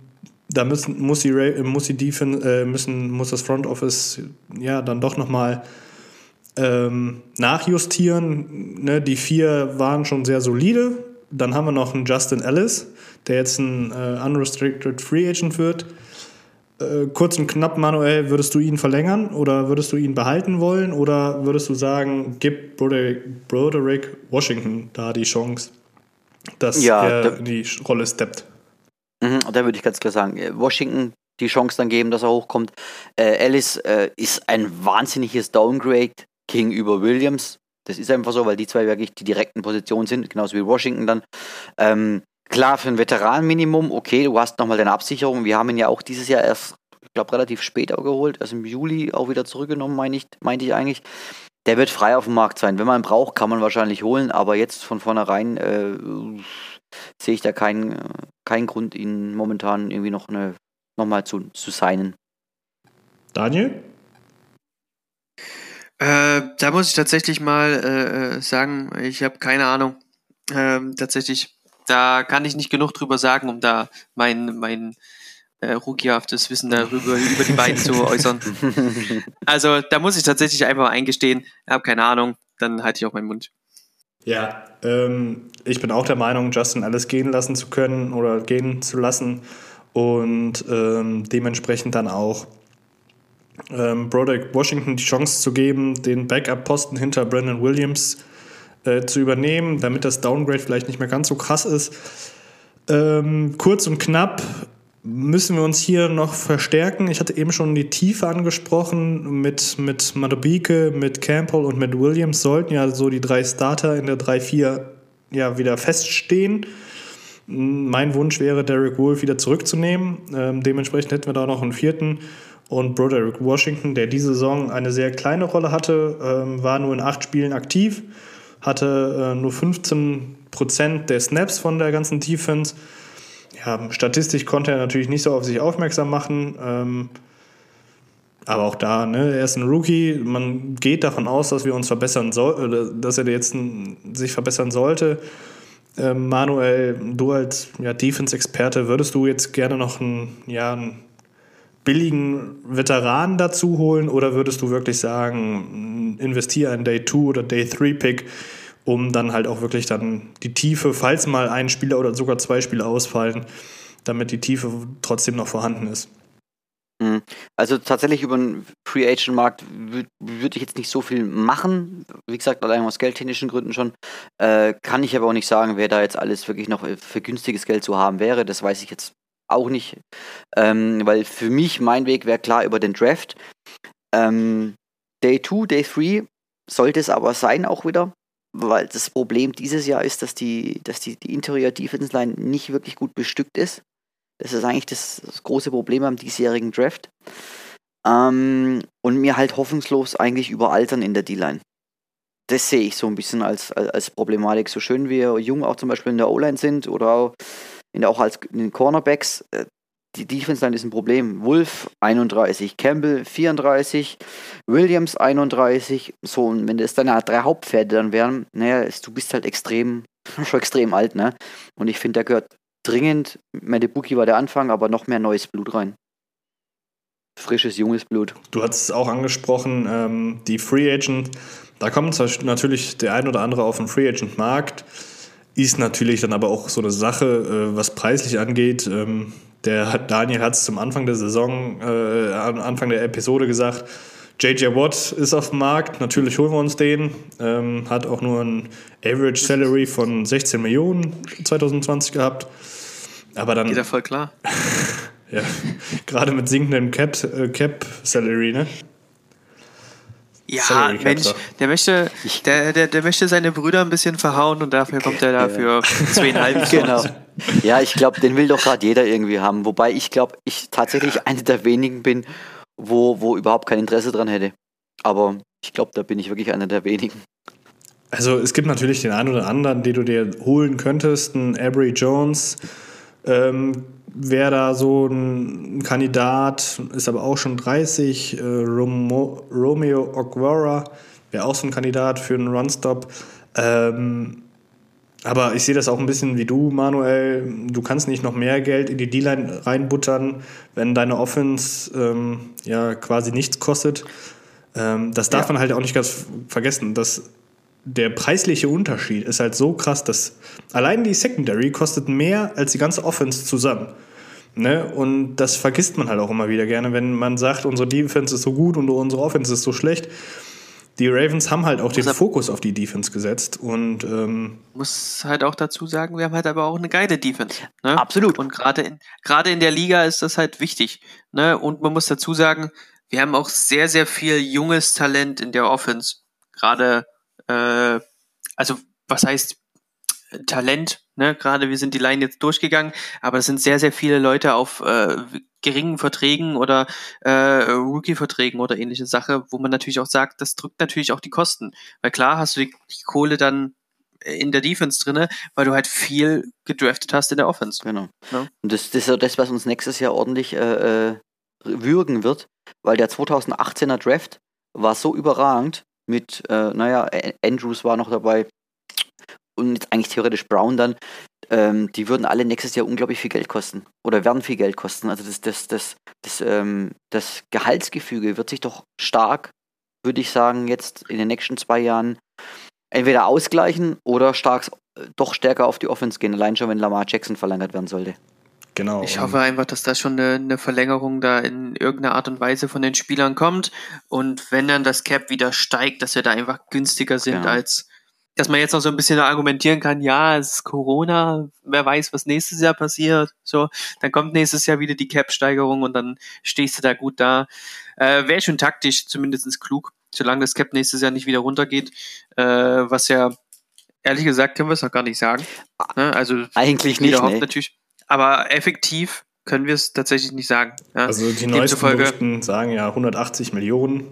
da müssen, muss, die, muss, die Defense, äh, müssen, muss das Front Office ja dann doch nochmal ähm, nachjustieren. Ne? Die vier waren schon sehr solide. Dann haben wir noch einen Justin Ellis, der jetzt ein äh, Unrestricted Free Agent wird. Äh, kurz und knapp, Manuel, würdest du ihn verlängern oder würdest du ihn behalten wollen oder würdest du sagen, gib Broderick, Washington da die Chance, dass ja, er in die Rolle steppt? Mhm, da würde ich ganz klar sagen, äh, Washington die Chance dann geben, dass er hochkommt. Äh, Alice äh, ist ein wahnsinniges Downgrade gegenüber Williams. Das ist einfach so, weil die zwei wirklich die direkten Positionen sind, genauso wie Washington dann. Ähm, klar, für ein Veteranenminimum, okay, du hast nochmal deine Absicherung. Wir haben ihn ja auch dieses Jahr erst, ich glaube, relativ spät auch geholt, also im Juli auch wieder zurückgenommen, meine ich, meinte ich eigentlich. Der wird frei auf dem Markt sein. Wenn man ihn braucht, kann man wahrscheinlich holen, aber jetzt von vornherein äh, sehe ich da keinen, keinen Grund, ihn momentan irgendwie noch eine, nochmal zu, zu signen. Daniel? Äh, da muss ich tatsächlich mal äh, äh sagen, ich habe keine Ahnung. Ähm, tatsächlich, da kann ich nicht genug drüber sagen, um da mein, mein äh, rookiehaftes Wissen darüber über die beiden zu äußern. Also da muss ich tatsächlich einfach eingestehen, ich habe keine Ahnung, dann halte ich auch meinen Mund. Ja, ähm, ich bin auch der Meinung, Justin alles gehen lassen zu können oder gehen zu lassen und ähm, dementsprechend dann auch ähm, Broderick Washington die Chance zu geben, den Backup-Posten hinter Brandon Williams äh, zu übernehmen, damit das Downgrade vielleicht nicht mehr ganz so krass ist. Ähm, kurz und knapp, müssen wir uns hier noch verstärken. Ich hatte eben schon die Tiefe angesprochen. Mit, mit Madubike, mit Campbell und mit Williams sollten ja so die drei Starter in der 3-4 ja wieder feststehen. Mein Wunsch wäre, Derek Wolf wieder zurückzunehmen. Ähm, dementsprechend hätten wir da noch einen vierten. Und Broderick Washington, der diese Saison eine sehr kleine Rolle hatte, ähm, war nur in acht Spielen aktiv, hatte äh, nur 15 Prozent der Snaps von der ganzen Defense ja, statistisch konnte er natürlich nicht so auf sich aufmerksam machen. Ähm, aber auch da, ne, er ist ein Rookie. Man geht davon aus, dass wir uns verbessern sollten, dass er jetzt sich verbessern sollte. Ähm, Manuel, du als ja, Defense-Experte, würdest du jetzt gerne noch einen, ja, einen billigen Veteran dazu holen oder würdest du wirklich sagen, investiere einen Day 2 oder Day 3 Pick um dann halt auch wirklich dann die Tiefe, falls mal ein Spieler oder sogar zwei Spieler ausfallen, damit die Tiefe trotzdem noch vorhanden ist. Mhm. Also tatsächlich über den Free Agent Markt würde würd ich jetzt nicht so viel machen. Wie gesagt, allein aus geldtechnischen Gründen schon. Äh, kann ich aber auch nicht sagen, wer da jetzt alles wirklich noch für günstiges Geld zu haben wäre. Das weiß ich jetzt auch nicht, ähm, weil für mich mein Weg wäre klar über den Draft. Ähm, Day 2, Day 3 sollte es aber sein auch wieder, weil das Problem dieses Jahr ist, dass die, dass die, die Interior Defense Line nicht wirklich gut bestückt ist. Das ist eigentlich das, das große Problem am diesjährigen Draft. Ähm, und mir halt hoffnungslos eigentlich überaltern in der D-Line. Das sehe ich so ein bisschen als, als, als, Problematik. So schön wir jung auch zum Beispiel in der O-Line sind oder auch, in auch als in den Cornerbacks, äh, die Defense Line ist ein Problem. Wolf 31, Campbell 34, Williams 31. So, und wenn das dann drei Hauptpferde dann wären, naja, du bist halt extrem, schon extrem alt, ne? Und ich finde, da gehört dringend, meine Buki war der Anfang, aber noch mehr neues Blut rein. Frisches, junges Blut. Du hast es auch angesprochen, ähm, die Free Agent, da kommt natürlich der ein oder andere auf den Free Agent Markt, ist natürlich dann aber auch so eine Sache, äh, was preislich angeht. Ähm, der Daniel hat es zum Anfang der Saison, äh, Anfang der Episode gesagt, JJ Watt ist auf dem Markt, natürlich holen wir uns den. Ähm, hat auch nur ein Average Salary von 16 Millionen 2020 gehabt. Aber dann. Geht ja voll klar. ja, gerade mit sinkendem Cap, äh, Cap Salary, ne? Ja, Mensch, der möchte, der, der, der möchte seine Brüder ein bisschen verhauen und dafür kommt er dafür zweieinhalb. genau. Ja, ich glaube, den will doch gerade jeder irgendwie haben. Wobei ich glaube, ich tatsächlich einer der wenigen bin, wo, wo überhaupt kein Interesse dran hätte. Aber ich glaube, da bin ich wirklich einer der wenigen. Also es gibt natürlich den einen oder anderen, den du dir holen könntest. Ein Avery Jones ähm, wäre da so ein Kandidat, ist aber auch schon 30. Äh, Romo, Romeo Oguara wäre auch so ein Kandidat für einen Runstop. Ähm, aber ich sehe das auch ein bisschen wie du, Manuel. Du kannst nicht noch mehr Geld in die D-Line reinbuttern, wenn deine Offense ähm, ja quasi nichts kostet. Ähm, das darf ja. man halt auch nicht ganz vergessen. dass der preisliche Unterschied ist halt so krass, dass allein die Secondary kostet mehr als die ganze Offense zusammen. Ne? Und das vergisst man halt auch immer wieder gerne, wenn man sagt, unsere Defense ist so gut und unsere Offense ist so schlecht die Ravens haben halt auch den Fokus auf die Defense gesetzt und ähm muss halt auch dazu sagen, wir haben halt aber auch eine geile Defense. Ne? Absolut. Und gerade in, gerade in der Liga ist das halt wichtig. Ne? Und man muss dazu sagen, wir haben auch sehr, sehr viel junges Talent in der Offense. Gerade, äh, also was heißt Talent? Ne? Gerade wir sind die Line jetzt durchgegangen, aber es sind sehr, sehr viele Leute auf äh, geringen Verträgen oder äh, Rookie-Verträgen oder ähnliche Sache, wo man natürlich auch sagt, das drückt natürlich auch die Kosten. Weil klar hast du die, die Kohle dann in der Defense drinne, weil du halt viel gedraftet hast in der Offense. Genau. Ja? Und das, das, ist das, was uns nächstes Jahr ordentlich äh, äh würgen wird, weil der 2018er Draft war so überragend mit, äh, naja, Andrews war noch dabei und jetzt eigentlich theoretisch Brown dann, ähm, die würden alle nächstes Jahr unglaublich viel Geld kosten oder werden viel Geld kosten. Also das, das, das, das, ähm, das Gehaltsgefüge wird sich doch stark, würde ich sagen, jetzt in den nächsten zwei Jahren entweder ausgleichen oder stark, doch stärker auf die Offense gehen, allein schon, wenn Lamar Jackson verlängert werden sollte. Genau. Ich hoffe einfach, dass da schon eine, eine, Verlängerung da in irgendeiner Art und Weise von den Spielern kommt. Und wenn dann das Cap wieder steigt, dass wir da einfach günstiger sind genau. als dass man jetzt noch so ein bisschen argumentieren kann, ja, es ist Corona, wer weiß, was nächstes Jahr passiert. So, dann kommt nächstes Jahr wieder die Cap-Steigerung und dann stehst du da gut da. Äh, Wäre schon taktisch, zumindest klug, solange das Cap nächstes Jahr nicht wieder runtergeht, äh, was ja ehrlich gesagt können wir es noch gar nicht sagen. Ne? Also eigentlich nicht. Nee. Natürlich, aber effektiv können wir es tatsächlich nicht sagen. Ja? Also die neuesten Berichten sagen ja 180 Millionen.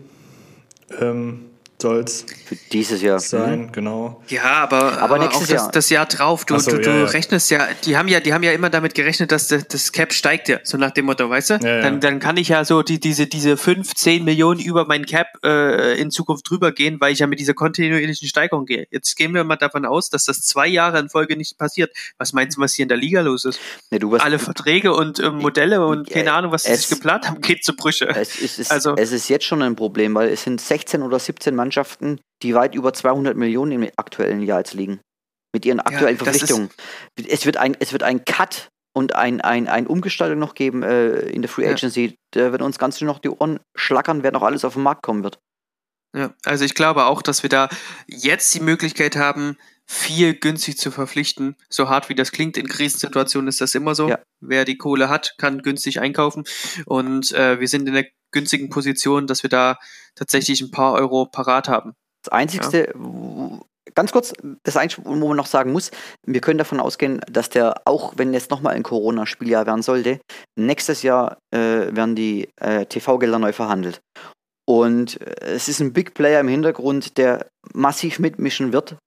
Ähm, soll es dieses Jahr sein, mhm. genau. Ja, aber, aber, aber auch das, Jahr. das Jahr drauf, du, so, du, du ja, rechnest ja, die haben ja, die haben ja immer damit gerechnet, dass das, das Cap steigt ja, so nach dem Motto, weißt du? Ja, dann, dann kann ich ja so die, diese, diese 5, 10 Millionen über mein Cap äh, in Zukunft drüber gehen, weil ich ja mit dieser kontinuierlichen Steigerung gehe. Jetzt gehen wir mal davon aus, dass das zwei Jahre in Folge nicht passiert. Was meinst du, was hier in der Liga los ist? Alle Verträge und äh, Modelle und keine Ahnung, was sie sich geplant haben, geht zu Brüche. Es, es, ist, also, es ist jetzt schon ein Problem, weil es sind 16 oder 17 Mannschaften Mannschaften, die weit über 200 Millionen im aktuellen Jahr jetzt liegen. Mit ihren aktuellen ja, Verpflichtungen. Es wird, ein, es wird ein Cut und ein, ein, ein Umgestaltung noch geben äh, in der Free Agency. Ja. Da wird uns ganz schön noch die Ohren schlackern, wer noch alles auf den Markt kommen wird. Ja, also ich glaube auch, dass wir da jetzt die Möglichkeit haben, viel günstig zu verpflichten. So hart wie das klingt, in Krisensituationen ist das immer so. Ja. Wer die Kohle hat, kann günstig einkaufen. Und äh, wir sind in der günstigen Position, dass wir da tatsächlich ein paar Euro parat haben. Das Einzigste, ja. ganz kurz, das Einzige, wo man noch sagen muss, wir können davon ausgehen, dass der, auch wenn jetzt nochmal ein Corona-Spieljahr werden sollte, nächstes Jahr äh, werden die äh, TV-Gelder neu verhandelt. Und äh, es ist ein Big Player im Hintergrund, der massiv mitmischen wird,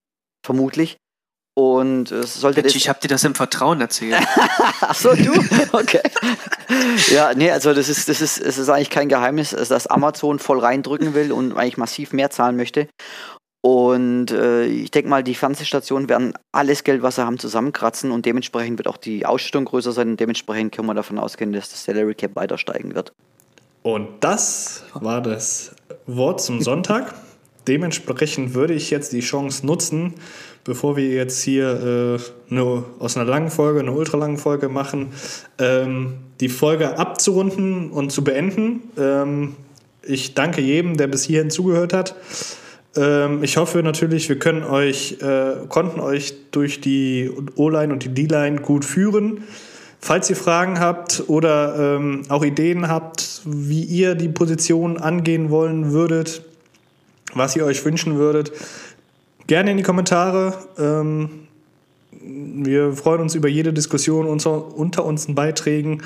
vermutlich. Und es sollte Mensch, Ich habe dir das im Vertrauen erzählt. Ach so, du? Okay. ja, nee, also das ist, das ist, es ist eigentlich kein Geheimnis, dass Amazon voll reindrücken will und eigentlich massiv mehr zahlen möchte. Und äh, ich denke mal, die Fernsehstationen werden alles Geld, was sie haben, zusammenkratzen und dementsprechend wird auch die Ausstattung größer sein und dementsprechend können wir davon ausgehen, dass das Salary Cap weiter steigen wird. Und das war das Wort zum Sonntag. Dementsprechend würde ich jetzt die Chance nutzen, bevor wir jetzt hier äh, eine, aus einer langen Folge eine ultralange Folge machen, ähm, die Folge abzurunden und zu beenden. Ähm, ich danke jedem, der bis hierhin zugehört hat. Ähm, ich hoffe natürlich, wir können euch, äh, konnten euch durch die O-Line und die D-Line gut führen. Falls ihr Fragen habt oder ähm, auch Ideen habt, wie ihr die Position angehen wollen würdet, was ihr euch wünschen würdet, gerne in die Kommentare. Ähm, wir freuen uns über jede Diskussion unter, unter unseren Beiträgen.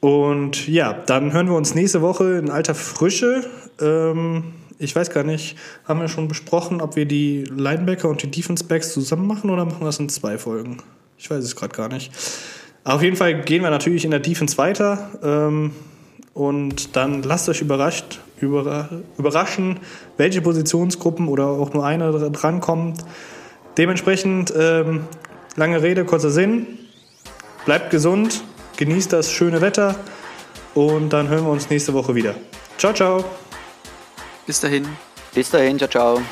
Und ja, dann hören wir uns nächste Woche in alter Frische. Ähm, ich weiß gar nicht, haben wir schon besprochen, ob wir die Linebacker und die Defense Backs zusammen machen oder machen wir das in zwei Folgen? Ich weiß es gerade gar nicht. Auf jeden Fall gehen wir natürlich in der Defense weiter. Ähm, und dann lasst euch überrascht, überraschen, welche Positionsgruppen oder auch nur eine drankommt. Dementsprechend, ähm, lange Rede, kurzer Sinn. Bleibt gesund, genießt das schöne Wetter und dann hören wir uns nächste Woche wieder. Ciao, ciao. Bis dahin. Bis dahin, ciao, ciao.